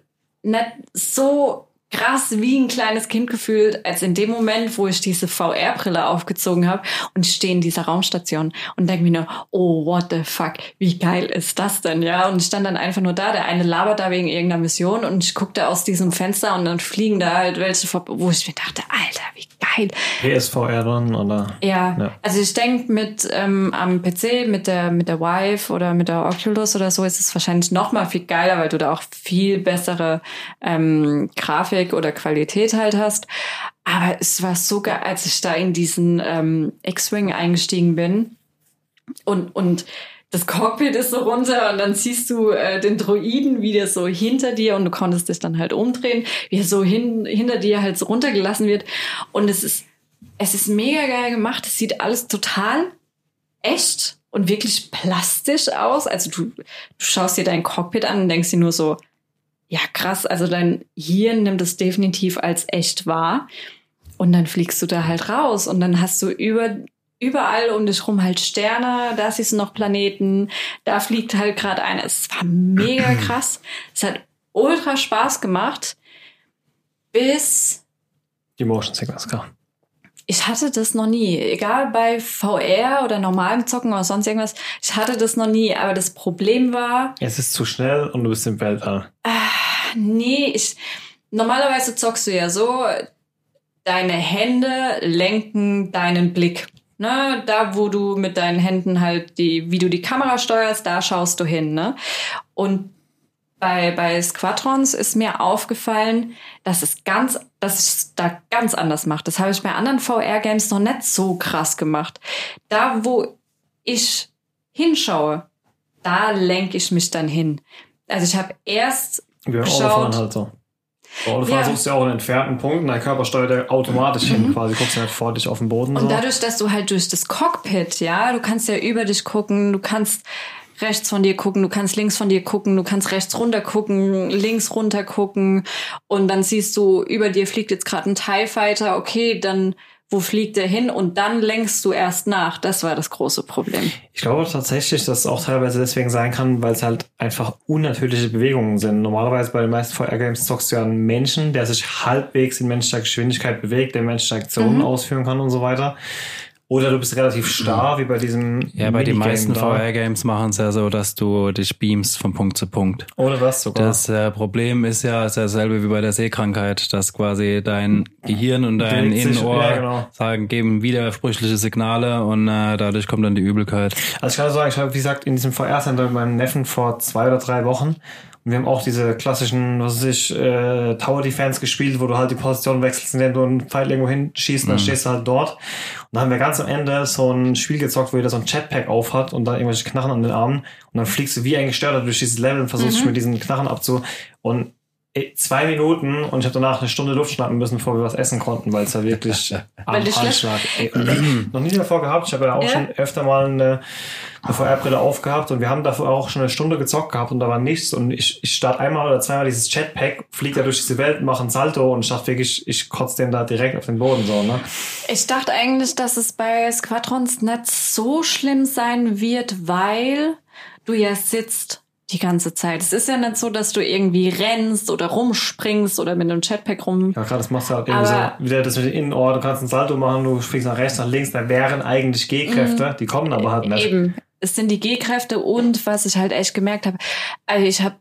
nicht so krass wie ein kleines Kind gefühlt, als in dem Moment, wo ich diese VR-Brille aufgezogen habe und stehe in dieser Raumstation und denke mir nur, oh, what the fuck, wie geil ist das denn, ja? Und ich stand dann einfach nur da, der eine labert da wegen irgendeiner Mission und ich guckte aus diesem Fenster und dann fliegen da halt welche wo ich mir dachte, Alter, wie geil. PSVR dann, oder? Ja, ja. also ich denke mit ähm, am PC, mit der, mit der Vive oder mit der Oculus oder so ist es wahrscheinlich noch mal viel geiler, weil du da auch viel bessere ähm, Grafik oder Qualität halt hast. Aber es war so geil, als ich da in diesen ähm, X-Wing eingestiegen bin und, und das Cockpit ist so runter und dann siehst du äh, den Droiden wieder so hinter dir und du konntest dich dann halt umdrehen, wie er so hin, hinter dir halt so runtergelassen wird. Und es ist, es ist mega geil gemacht. Es sieht alles total echt und wirklich plastisch aus. Also du, du schaust dir dein Cockpit an und denkst dir nur so, ja krass, also dein Hirn nimmt es definitiv als echt wahr. Und dann fliegst du da halt raus und dann hast du über überall um dich rum halt Sterne, da siehst du noch Planeten, da fliegt halt gerade einer. Es war mega krass. Es hat ultra Spaß gemacht, bis die Motion Sickness kam. Ich hatte das noch nie. Egal bei VR oder normalen Zocken oder sonst irgendwas. Ich hatte das noch nie. Aber das Problem war. Es ist zu schnell und du bist im Weltall. Äh, nee, ich, normalerweise zockst du ja so, deine Hände lenken deinen Blick. Ne, da, wo du mit deinen Händen halt die, wie du die Kamera steuerst, da schaust du hin, ne? Und bei, bei Squadrons ist mir aufgefallen, dass es ganz, dass es da ganz anders macht. Das habe ich bei anderen VR-Games noch nicht so krass gemacht. Da, wo ich hinschaue, da lenke ich mich dann hin. Also ich habe erst wir Autofahren halt so. Bei Autofahren ja. suchst du ja auch einen entfernten Punkt und dein Körper steuert ja automatisch mhm. hin, quasi guckst du halt vor dich auf den Boden. Und so. dadurch, dass du halt durch das Cockpit, ja, du kannst ja über dich gucken, du kannst rechts von dir gucken, du kannst links von dir gucken, du kannst rechts runter gucken, links runter gucken und dann siehst du, über dir fliegt jetzt gerade ein TIE Fighter, okay, dann wo fliegt er hin und dann lenkst du erst nach. Das war das große Problem. Ich glaube tatsächlich, dass es auch teilweise deswegen sein kann, weil es halt einfach unnatürliche Bewegungen sind. Normalerweise bei den meisten VR-Games zockst du ja einen Menschen, der sich halbwegs in menschlicher Geschwindigkeit bewegt, der menschliche Aktionen mhm. ausführen kann und so weiter. Oder du bist relativ starr, wie bei diesem. Ja, bei den meisten VR-Games machen es ja so, dass du dich beamst von Punkt zu Punkt. Oder das sogar. Das äh, Problem ist ja ist dasselbe wie bei der Sehkrankheit, dass quasi dein Gehirn und dein Innenohr ja, genau. sagen, geben widersprüchliche Signale und äh, dadurch kommt dann die Übelkeit. Also ich kann sagen, ich habe, wie gesagt, in diesem VR-Center mit meinem Neffen vor zwei oder drei Wochen Und wir haben auch diese klassischen, was weiß ich, äh, Tower Defense gespielt, wo du halt die Position wechselst, indem du einen Pfeil irgendwo hinschießt und dann stehst du halt dort. Und dann haben wir ganz am Ende so ein Spiel gezockt, wo jeder so ein Jetpack aufhat und dann irgendwelche Knarren an den Armen. Und dann fliegst du wie ein Gestörter durch dieses Level und versuchst dich mit diesen Knarren abzu. Und zwei Minuten und ich habe danach eine Stunde Luft schnappen müssen, bevor wir was essen konnten, weil es ja wirklich am Weil du schlecht- Hals lag. Ey, und noch nie davor gehabt. Ich habe ja auch Ja? schon öfter mal eine, eine VR-Brille aufgehabt und wir haben davor auch schon eine Stunde gezockt gehabt und da war nichts und ich, ich starte einmal oder zweimal dieses Jetpack, fliegt da durch diese Welt, mache ein Salto und ich dachte wirklich, ich kotze den da direkt auf den Boden so, ne? Ich dachte eigentlich, dass es bei Squadrons nicht so schlimm sein wird, weil du ja sitzt die ganze Zeit. Es ist ja nicht so, dass du irgendwie rennst oder rumspringst oder mit einem Jetpack rum. Ja, gerade das machst du halt irgendwie Aber- so, wieder das mit den Innenohr, du kannst ein Salto machen, du fliegst nach rechts, nach links, da wären eigentlich G-Kräfte, die kommen aber halt nicht. Mhm. Eben. Es sind die G-Kräfte und was ich halt echt gemerkt habe, also ich habe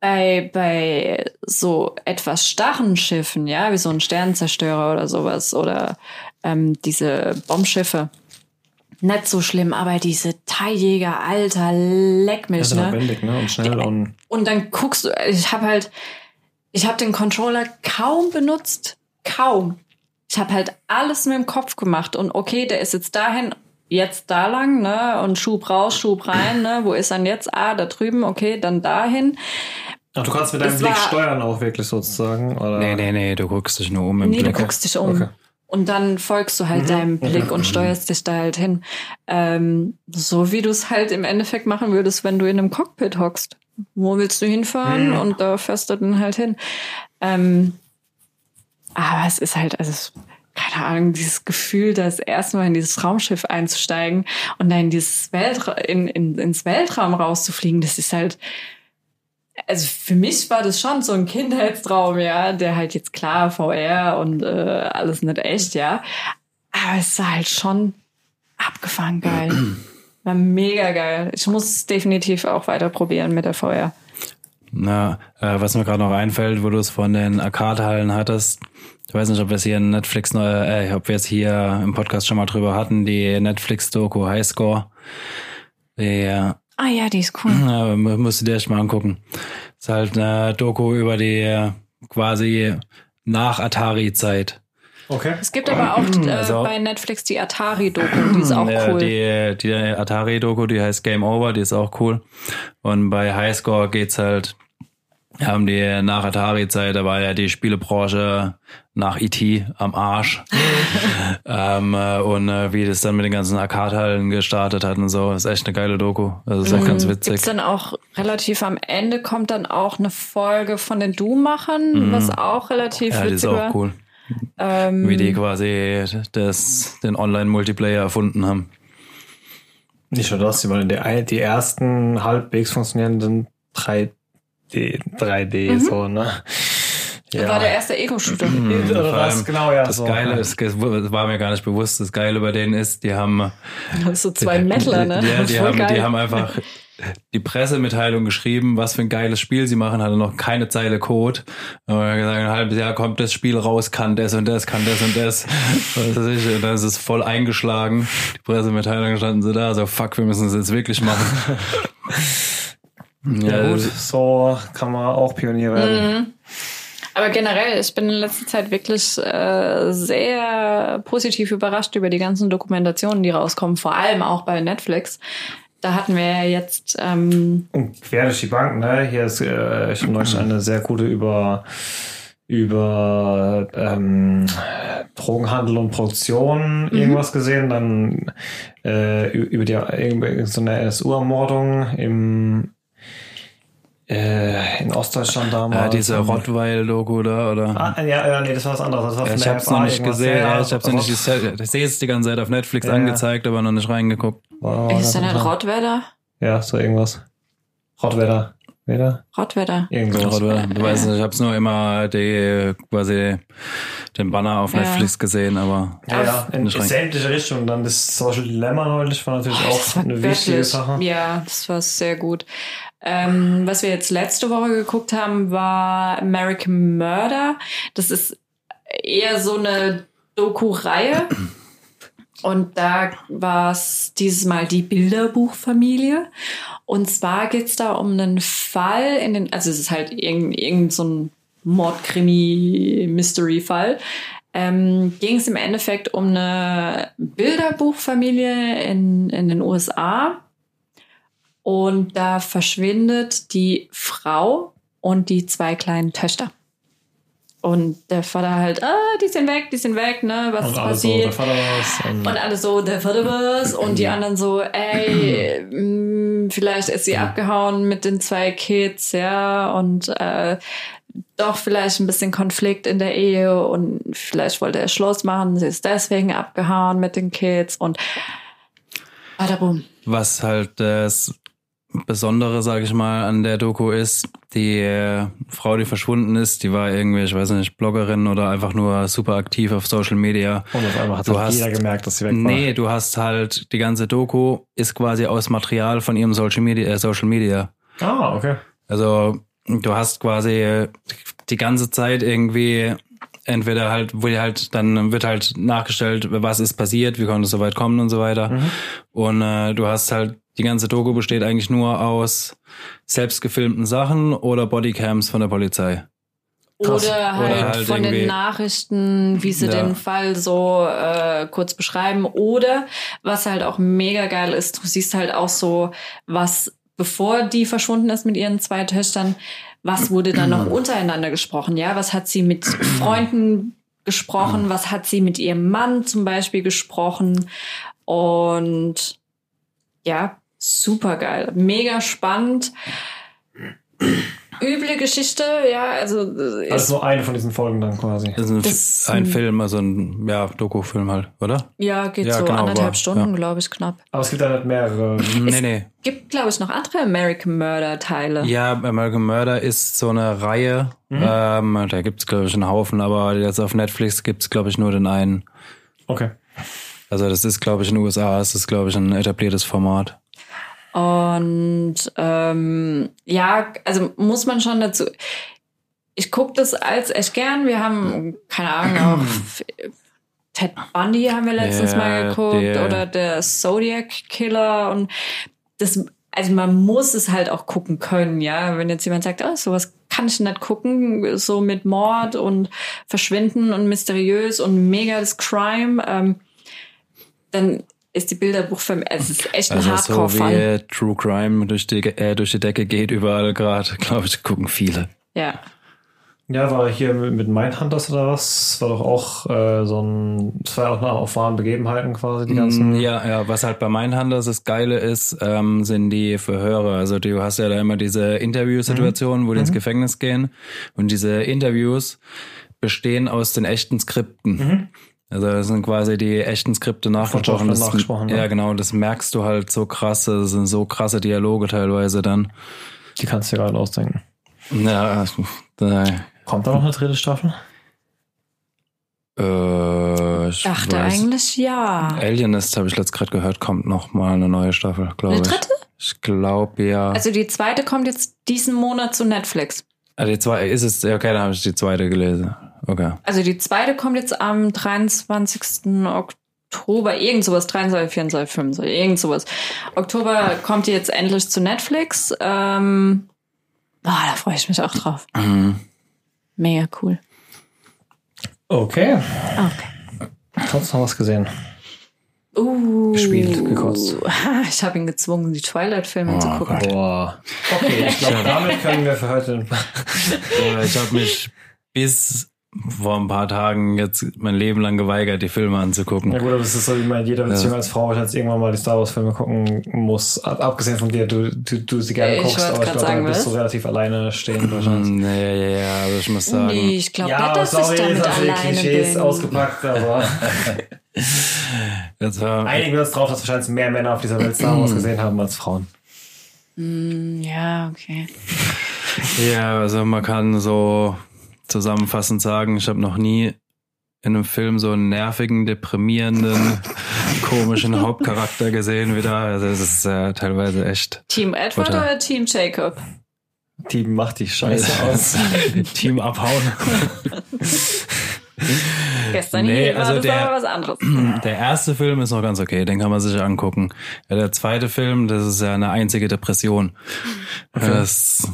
bei, bei so etwas starren Schiffen, ja, wie so ein Sternenzerstörer oder sowas oder ähm, diese Bombschiffe, nicht so schlimm, aber diese Teiljäger, Alter, leck Das mich, ist ne? lebendig, ne? Und schnell und Und dann guckst du, ich habe halt, ich habe den Controller kaum benutzt, kaum. Ich habe halt alles mit dem Kopf gemacht und okay, der ist jetzt dahin, jetzt da lang, ne? Und Schub raus, Schub rein, ne? Wo ist dann jetzt? Ah, da drüben, okay, dann dahin. Ach, du kannst mit deinem Es Blick steuern auch wirklich sozusagen, oder? Nee, nee, nee, du guckst dich nur um im Nee, du Blick. guckst dich um. Okay. Und dann folgst du Mhm. halt deinem Blick und steuerst dich da halt hin. Ähm, so wie du es halt im Endeffekt machen würdest, wenn du in einem Cockpit hockst. Wo willst du hinfahren? Mhm. Und da fährst du dann halt hin. Ähm, aber es ist halt, also, keine Ahnung, dieses Gefühl, das erste Mal in dieses Raumschiff einzusteigen und dann in dieses Weltra in, in, ins Weltraum rauszufliegen, das ist halt, also für mich war das schon so ein Kindheitstraum, ja, der halt jetzt klar VR und äh, alles nicht echt, ja. Aber es war halt schon abgefahren geil. War mega geil. Ich muss es definitiv auch weiter probieren mit der VR. Na, äh, was mir gerade noch einfällt, wo du es von den Arcade-Hallen hattest, ich weiß nicht, ob wir es hier in Netflix, neu- äh, ob wir es hier im Podcast schon mal drüber hatten, die Netflix-Doku Highscore. Die, Ah ja, die ist cool. Ja, mu- musst du dir echt mal angucken. Ist halt eine Doku über die äh, quasi nach Atari-Zeit. Okay. Es gibt aber auch äh, Also- bei Netflix die Atari-Doku, die ist auch Ja, cool. Die, die Atari-Doku, die heißt Game Over, die ist auch cool. Und bei Highscore geht's halt ja, um die nach Atari-Zeit, da war ja die Spielebranche nach E.T. am Arsch. ähm, äh, und äh, wie das dann mit den ganzen Arcade-Hallen gestartet hat und so, ist echt eine geile Doku. Also ist auch ganz witzig. Gibt's dann auch relativ am Ende kommt dann auch eine Folge von den Doom-Machern, was auch relativ Mhm. ja, die ist witzig war. auch cool. Ähm, Wie die quasi das, den Online-Multiplayer erfunden haben. Nicht nur das, sondern die, die ersten halbwegs funktionierenden 3D, 3D so, ne? Das war der erste Ego-Shooter. Oder Vor das, allem genau, ja. Das so. Geile ist, das war mir gar nicht bewusst, das Geile bei denen ist, die haben, so zwei Metaler, ne? ja, die, haben, geil. die haben einfach die Pressemitteilung geschrieben, was für ein geiles Spiel sie machen, hatte noch keine Zeile Code. Und gesagt, ein halbes Jahr kommt das Spiel raus, kann das und das, kann das und das. Was weiß ich, und dann ist es voll eingeschlagen. Die Pressemitteilung standen sie da, so fuck, wir müssen es jetzt wirklich machen. Ja, gut, so kann man auch Pionier werden. Aber generell, ich bin in letzter Zeit wirklich äh, sehr positiv überrascht über die ganzen Dokumentationen, die rauskommen, vor allem auch bei Netflix. Da hatten wir ja jetzt ähm, Und quer durch die Bank, ne? Hier ist, äh, ich habe neulich eine sehr gute über über ähm, Drogenhandel und Produktion irgendwas gesehen, dann äh, über die irgendwie so eine NSU-Ermordung im äh, in Ostdeutschland damals. Ja, diese Rottweil-Doku da, oder? Ah, ja, ja, nee, das war was anderes. Das war von ich hab's FA noch nicht irgendwas. gesehen, ja, ich hab's noch nicht gesehen. Ich sehe es die ganze Zeit auf Netflix Ja, ja. angezeigt, aber noch nicht reingeguckt. war ist ganz denn ein. Rottwedder? Ja, so irgendwas. Rottwedder. Weder? Rottwedder. Irgendwas. Oder, du weißt nicht, ich hab's nur immer die, quasi den Banner auf Ja. Netflix gesehen, aber Ja, ja, in, in sämtliche Richtungen. Dann das Social Dilemma neulich war natürlich Oh, das auch eine wichtige wirklich- Sache. Ja, das war sehr gut. Ähm, was wir jetzt letzte Woche geguckt haben, war American Murder. Das ist eher so eine Doku-Reihe. und da war es dieses Mal die Bilderbuchfamilie. Und zwar geht's da um einen Fall in den, also es ist halt irgendein, irgend so ein Mordkrimi-Mystery-Fall. Ähm, ging es im Endeffekt um eine Bilderbuchfamilie in, in den USA. Und da verschwindet die Frau und die zwei kleinen Töchter. Und der Vater halt, ah, die sind weg, die sind weg, ne, was Und ist so, passiert? der Vater war's. Und Und alle so, der Vater war's. Und die anderen so, ey, mh, vielleicht ist sie abgehauen mit den zwei Kids, ja. Und äh, doch vielleicht ein bisschen Konflikt in der Ehe. Und vielleicht wollte er Schluss machen. Sie ist deswegen abgehauen mit den Kids. Und badabum. Was halt das Besondere, sage ich mal, an der Doku ist, die äh, Frau, die verschwunden ist, die war irgendwie, ich weiß nicht, Bloggerin oder einfach nur super aktiv auf Social Media. und auf einmal hat Du halt hast- jeder gemerkt, dass sie weg war. Nee, du hast halt die ganze Doku ist quasi aus Material von ihrem Social Media, äh, Social Media. Ah, okay. Also du hast quasi die ganze Zeit irgendwie entweder halt, wo halt, dann wird halt nachgestellt, was ist passiert, wie konnte es so weit kommen und so weiter. Und äh, du hast halt, die ganze Doku besteht eigentlich nur aus selbst gefilmten Sachen oder Bodycams von der Polizei. Krass. Oder halt, Oder halt von den Nachrichten, wie sie Ja. den Fall so äh, kurz beschreiben. Oder was halt auch mega geil ist, du siehst halt auch so, was bevor die verschwunden ist mit ihren zwei Töchtern, was wurde dann noch untereinander gesprochen? Ja, was hat sie mit Freunden gesprochen? Was hat sie mit ihrem Mann zum Beispiel gesprochen? Und ja, super geil, mega spannend. Üble Geschichte, ja, also äh, Das ist ist, nur eine von diesen Folgen dann quasi. Das ist ein, Das- ein Film, also ein ja, Doku-Film halt, oder? ja, geht Ja, so genau, anderthalb war- Stunden, ja. glaube ich, knapp. Aber es gibt da nicht mehrere. Nee, nee. Gibt, glaube ich, noch andere American Murder Teile. Ja, American Murder ist so eine Reihe. Ähm, da gibt's glaube ich, einen Haufen, aber jetzt auf Netflix gibt's glaube ich, nur den einen. Okay. Also das ist, glaube ich, in den USA, ist das, glaube ich, ein etabliertes Format. Und ähm, ja, also muss man schon dazu. Ich gucke das als echt gern. Wir haben, keine Ahnung, auch Ted Bundy haben wir letztens Ja, mal geguckt der- oder der Zodiac Killer und das, also man muss es halt auch gucken können, ja. Wenn jetzt jemand sagt, oh, sowas kann ich nicht gucken, so mit Mord und Verschwinden und mysteriös und mega das Crime, ähm, dann ist die Bilderbuchfilm, es ist echt ein Also so Hardcore-Fan. wie True Crime durch die, äh, durch die Decke geht überall gerade, glaube ich, gucken viele. Ja. Ja, war hier mit Mindhunters oder was? War doch auch äh, so ein. Es war ja auch nach auf wahren Begebenheiten quasi, die ganzen. Mm, Ja, ja, was halt bei Mindhunters das Geile ist, ähm, sind die Verhöre. Also du hast ja da immer diese Interviewsituationen, wo die ins Gefängnis gehen. Und diese Interviews bestehen aus den echten Skripten. Also das sind quasi die echten Skripte nachgesprochen. Das, nachgesprochen, ne? ja, genau, das merkst du halt so krass. Das sind so krasse Dialoge teilweise dann. Die kannst du dir gerade ausdenken. Ja, da, Kommt da noch eine dritte Staffel? äh, ich Dachte weiß- eigentlich ja. Alienist habe ich letzt gerade gehört, kommt noch mal eine neue Staffel, glaube Eine ich. dritte? Ich glaube ja. Also die zweite kommt jetzt diesen Monat zu Netflix. Ah, die zwei ist es, ja, okay, dann habe ich die zweite gelesen. Okay. Also die zweite kommt jetzt am 23. Oktober, irgend sowas, 23, 24, 25, irgend sowas. Oktober kommt die jetzt endlich zu Netflix. Ähm, ah, da freue ich mich auch drauf. Mhm. Mega cool. Okay. Okay. Sonst noch was gesehen? Uh, Gespielt, gekotzt. Ich habe ihn gezwungen, die Twilight-Filme zu Oh gucken. Boah. Okay, ich glaube, damit können wir für heute. Ja, ich habe mich bis vor ein paar Tagen jetzt mein Leben lang geweigert, die Filme anzugucken. Ja gut, aber das ist so, wie man jeder Beziehung Ja. als Frau jetzt irgendwann mal die Star Wars Filme gucken muss. Ab, abgesehen von dir, du, du, du sie gerne Ich guckst, aber ich glaube, sagen, da bist du was? relativ alleine stehen wahrscheinlich. Mm, Ja, ja, ja, aber ich muss sagen, Nee, ich glaube nicht, dass sorry, ich damit jetzt hast du die alleine Klischees bin. ausgepackt, aber jetzt war, einigen wir uns drauf, dass wahrscheinlich mehr Männer auf dieser Welt Star Wars gesehen haben als Frauen. Hm, Ja, okay. ja, also man kann so zusammenfassend sagen, ich habe noch nie in einem Film so einen nervigen, deprimierenden, komischen Hauptcharakter gesehen wie da. Also das ist äh, teilweise echt Team Edward Total. oder Team Jacob? Die macht die Scheiße aus. Team abhauen. Gestern Nee, hier war also das der- aber was anderes. Der erste Film ist noch ganz okay, den kann man sich angucken. Ja, der zweite Film, das ist ja eine einzige Depression. Das,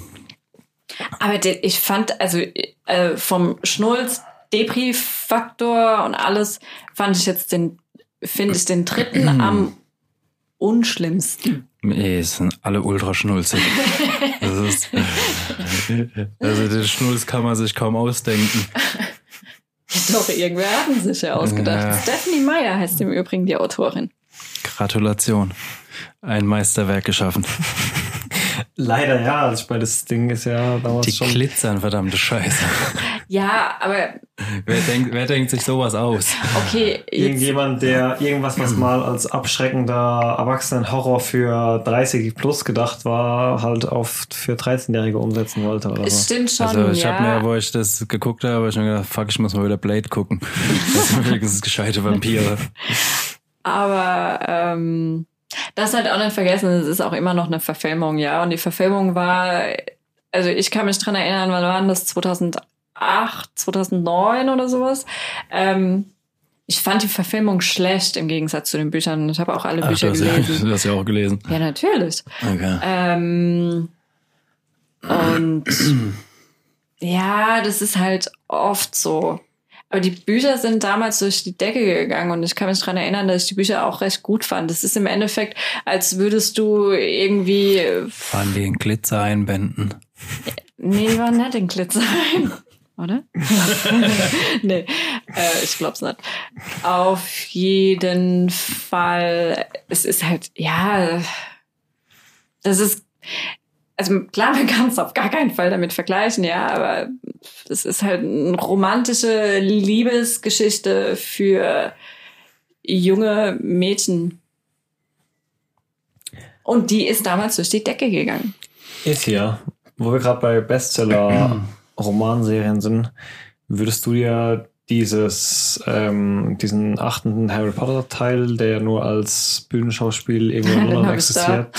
Aber der, ich fand, also äh, vom Schnulz, Depri-Faktor und alles, fand ich jetzt den, finde ich den dritten am unschlimmsten. nee, es sind alle ultra schnulzig. Das ist, also den Schnulz kann man sich kaum ausdenken. Doch, irgendwer hat ihn sich ja ausgedacht. Ja. Stephanie Meyer heißt im Übrigen die Autorin. Gratulation. Ein Meisterwerk geschaffen. Leider ja, also ich meine, das Ding ist ja damals Die schon. glitzern, verdammte Scheiße. Ja, aber Wer denkt, wer denkt sich sowas aus? okay, jetzt, Irgendjemand, der irgendwas, was mal als abschreckender Erwachsenenhorror für 30 plus gedacht war, halt auf für 13-Jährige umsetzen wollte oder es stimmt schon, Also ich ja. habe mir, wo ich das geguckt habe, hab ich mir gedacht, fuck, ich muss mal wieder Blade gucken. Das sind wenigstens gescheite Vampire. Aber ähm, das halt auch nicht vergessen, es ist auch immer noch eine Verfilmung, ja. Und die Verfilmung war, also ich kann mich dran erinnern, wann war denn das? 2008, 2009 oder sowas. Ähm, ich fand die Verfilmung schlecht im Gegensatz zu den Büchern. Ich habe auch alle Ach, Bücher du hast, ja, gelesen. du hast ja auch gelesen. Ja, natürlich. Okay. Ähm, und ja, das ist halt oft so. Aber die Bücher sind damals durch die Decke gegangen und ich kann mich dran erinnern, dass ich die Bücher auch recht gut fand. Das ist im Endeffekt, als würdest du irgendwie, Waren die in Glitzer einbänden? nee, die waren nicht in Glitzer ein, oder? nee, äh, ich glaub's nicht. Auf jeden Fall, es ist halt, ja, das ist, also klar, man kann es auf gar keinen Fall damit vergleichen, ja, aber es ist halt eine romantische Liebesgeschichte für junge Mädchen. Und die ist damals durch die Decke gegangen. Ist hier, wo wir gerade bei Bestseller-Romanserien sind, würdest du dir dieses, ähm, diesen achten Harry Potter Teil, der nur als Bühnenschauspiel irgendwo in London existiert,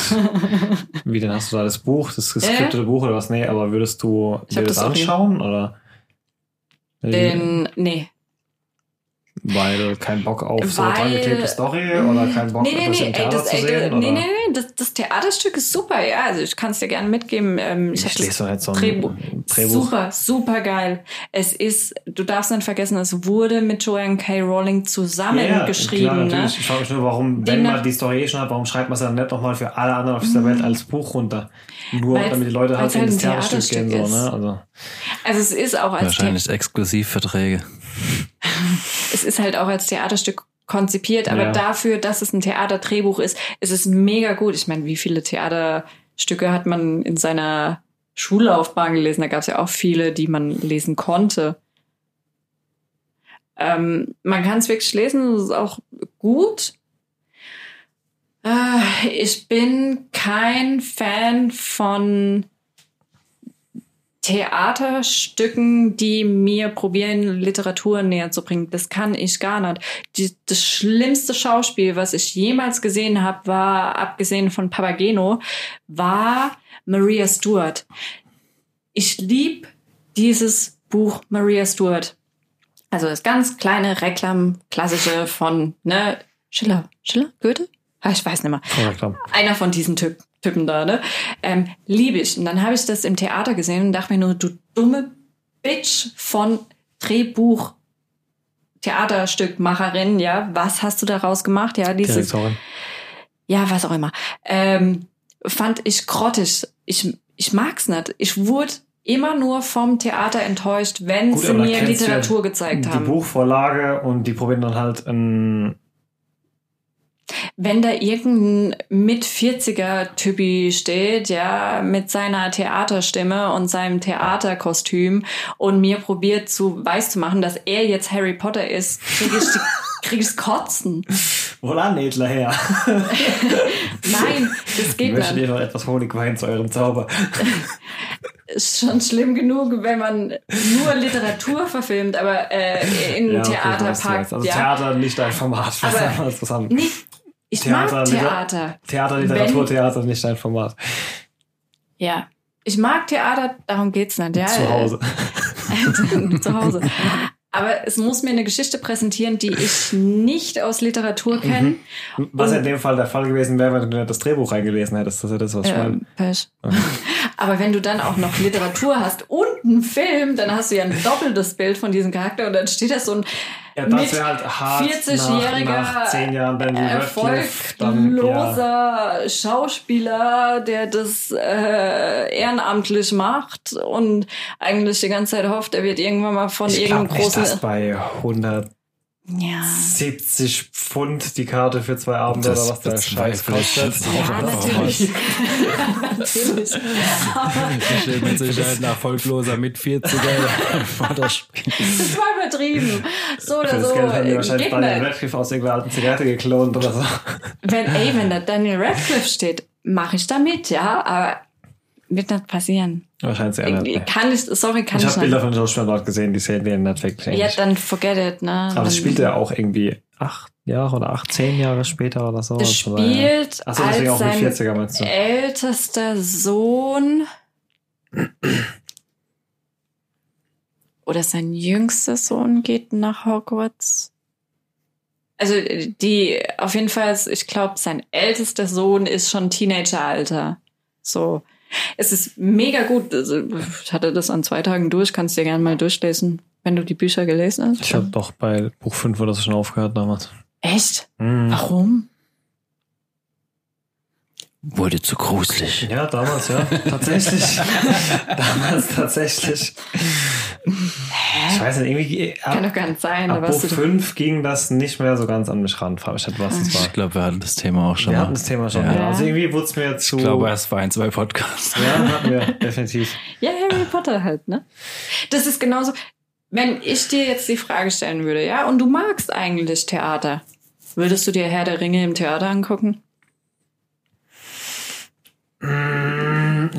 wie denn hast du da das Buch, das geskriptete Buch oder was? Nee, aber würdest du dir das das anschauen oder? Den, nee. Weil kein Bock auf so Weil- drangeklebte Story oder kein Bock nee, nee, das nee, im ey, Theater das, zu ey, sehen? nee, oder? nee, nee, das, das Theaterstück ist super, ja. Also ich kann es dir gerne mitgeben. Ähm, ich Ich lese jetzt so ein Drehbuch. Drehbuch. Super, super geil. Es ist, du darfst nicht vergessen, es wurde mit Joanne K. Rowling zusammengeschrieben. klar, ne? natürlich. Ich frage mich nur, warum, wenn man die Story eh schon hat, warum schreibt man es dann nicht nochmal für alle anderen auf dieser Welt als Buch runter? Nur damit die Leute halt weil's in halt das ein Theaterstück gehen. So, ne? also, Also es ist auch als Wahrscheinlich Exklusivverträge. es ist halt auch als Theaterstück konzipiert, aber Ja. dafür, dass es ein Theaterdrehbuch ist, ist es mega gut. Ich meine, wie viele Theaterstücke hat man in seiner Schullaufbahn gelesen? Da gab es ja auch viele, die man lesen konnte. Ähm, man kann es wirklich lesen, es ist auch gut. Äh, ich bin kein Fan von Theaterstücken, die mir probieren, Literatur näher zu bringen. Das kann ich gar nicht. Die, das schlimmste Schauspiel, was ich jemals gesehen habe, war, abgesehen von Papageno, war Maria Stuart. Ich lieb dieses Buch Maria Stuart. Also das ganz kleine Reklam, klassische von ne, Schiller. Schiller? Goethe? Ah, ich weiß nicht mehr einer von diesen Typ, Typen da, ne? Ähm, liebe ich. Und dann habe ich das im Theater gesehen und dachte mir nur, du dumme Bitch von Drehbuch, Theaterstückmacherin, ja, was hast du daraus gemacht? Ja, dieses, Direktorin. ja, was auch immer. Ähm, fand ich grottig. Ich, ich mag's nicht. Ich wurde immer nur vom Theater enttäuscht, wenn Gut, sie mir du ja Literatur gezeigt Die haben. Buchvorlage und die probieren dann halt ein wenn da irgendein mit 40er Typi steht, ja, mit seiner Theaterstimme und seinem Theaterkostüm und mir probiert zu weiß zu machen, dass er jetzt Harry Potter ist, krieg ich krieg ich's kotzen. Wohlan, Edler her. Nein, das Ich geht möchte nicht. dir noch etwas Honigwein zu eurem Zauber. Ist schon schlimm genug, wenn man nur Literatur verfilmt, aber äh, in Ja, okay, ich Theater weiß, du packt. meinst. Also ja. Theater nicht dein Format. Was Aber- was anderes. Nee, ich Theater, mag Theater. Theater, Literatur, Theater nicht dein Format. Ja. Ich mag Theater, darum geht's nicht. Ja, Zu Hause. zu Hause. aber es muss mir eine Geschichte präsentieren, die ich nicht aus Literatur kenne. Was in dem Fall der Fall gewesen wäre, wenn du das Drehbuch reingelesen hättest. Das ist ja das, was ich meine. Ähm, Pech. Aber wenn du dann auch noch Literatur hast und einen Film, dann hast du ja ein doppeltes Bild von diesem Charakter und dann steht da so ein Ja, das wäre halt hart 40-jähriger nach, nach zehn Jahren Daniel Radcliffe. Dann, ja. erfolgloser Schauspieler, der das äh, ehrenamtlich macht und eigentlich die ganze Zeit hofft, er wird irgendwann mal von Ich irgendeinem nicht, großen dass bei 170 ja. Pfund die Karte für zwei Abende Das oder was der Scheiß ich. kostet. Ja, natürlich. natürlich. Steht mit Sicherheit nach erfolgloser mit 40er vor der Spiel. Das war übertrieben. So Für oder das so. Geld haben die wahrscheinlich Geht Daniel. Radcliffe aus irgendeiner alten Zigarette geklont oder so. Wenn, ey, wenn da Daniel Radcliffe steht, mache ich da mit, ja, aber wird nicht passieren. Wahrscheinlich eher nicht. Kann ich, sorry, kann Ich ich, habe Bilder von Joshua dort gesehen, die sehen wir nicht wirklich. Ja, dann forget it, ne? Aber das spielt ja auch irgendwie acht Jahre oder acht, zehn Jahre später oder so. Das Also, spielt Achso, deswegen als auch mit sein 40er meinst du? ältester Sohn oder sein jüngster Sohn geht nach Hogwarts. Also die, auf jeden Fall, ich glaube, sein ältester Sohn ist schon Teenageralter. So. Es ist mega gut. Also, ich hatte das an zwei Tagen durch, kannst dir gerne mal durchlesen, wenn du die Bücher gelesen hast. Ich habe doch bei Buch 5 oder so schon aufgehört damals. Echt? Mhm. Warum? Wurde zu gruselig. Ja, damals, ja. Tatsächlich. damals tatsächlich. Ich weiß nicht, irgendwie Kann ab, doch gar nicht sein. Ab Buch du 5 ging das nicht mehr so ganz an mich ran. Frag mich nicht, was das war. Ich glaube, wir hatten das Thema auch schon Wir mal. hatten das Thema schon. Ja. Ja. Also irgendwie wurde es mir zu. Ich glaube, erst war ein, zwei Podcasts. ja, hatten wir, definitiv. Ja, Harry Potter halt, ne? Das ist genauso, wenn ich dir jetzt die Frage stellen würde, ja, und du magst eigentlich Theater, würdest du dir Herr der Ringe im Theater angucken?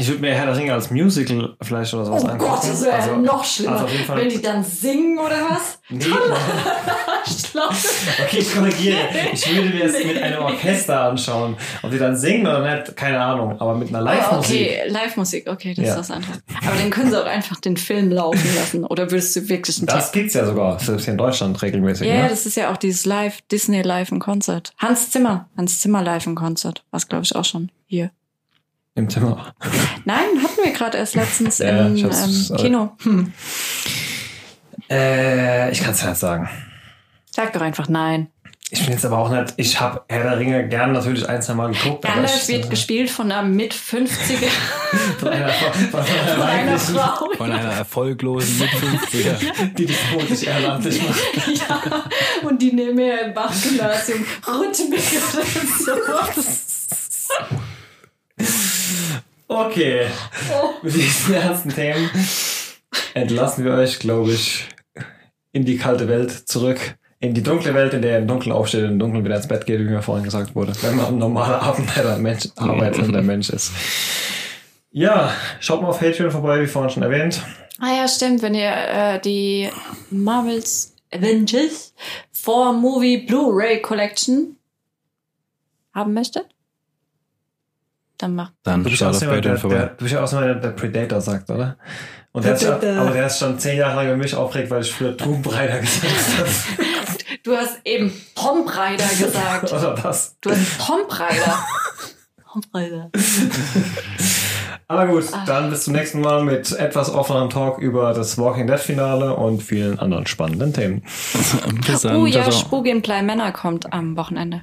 Ich würde mir Herr der Ringe als Musical vielleicht oder sowas angucken. Also- noch schlimmer. also auf jeden Fall- wenn die dann singen oder was? Nee. Okay, ich korrigiere. Ich würde mir es mit einem Orchester anschauen. Ob die dann singen oder nicht, keine Ahnung. Aber mit einer Oh, Live-Musik. okay, Live-Musik, okay, das Ja. ist was anderes. Aber dann können sie auch einfach den Film laufen lassen. Oder würdest du wirklich einen Das gibt's ja sogar, selbst hier in Deutschland regelmäßig. Ja, ne? das ist ja auch dieses Live, Disney Live im Konzert. Hans Zimmer, Hans Zimmer Live im Konzert. Was glaube ich auch schon hier. Im Zimmer. Nein, hatten wir gerade erst letztens Ja, im ähm, Kino. Hm. Äh, ich kann es nicht sagen. Sag doch einfach nein. Ich bin jetzt aber auch nicht, ich habe Herr der Ringe gern natürlich ein, zwei Mal geguckt. Gandalf wird gespielt von einer mit 50er von einer, von, von von einer Frau. Von einer erfolglosen mit 50er. die die vermutlich ehrenamtlich macht. Ja, und die nehmen ja im Bachgymnasium Rhythmik oder so. Okay, mit diesen ernsten Themen entlassen wir euch, glaube ich, in die kalte Welt zurück. In die dunkle Welt, in der ihr im Dunkeln aufsteht und im Dunkeln wieder ins Bett geht, wie mir vorhin gesagt wurde. Wenn man am normalen Arbeiter Mensch, arbeitender Mensch ist. Ja, schaut mal auf Patreon vorbei, wie vorhin schon erwähnt. Ah ja, stimmt, wenn ihr äh, die Marvels Avengers 4 Movie Blu-ray Collection haben möchtet, dann macht Dann Du bist, schaut auch jemand, der, der, vorbei. du bist ja auch jemand, der Predator sagt, oder? Und der ist aber der ist schon zehn Jahre lang über mich aufregt, weil ich früher Tomb Raider gesagt habe. Du hast eben Tomb Raider gesagt. Oder das. Du hast Tomb Raider. Tomb Raider. Aber gut, dann bis zum nächsten Mal mit etwas offenerem Talk über das Walking Dead Finale und vielen anderen spannenden Themen. Bis dann. Oh ja. Spooky and Bly Männer kommt am Wochenende.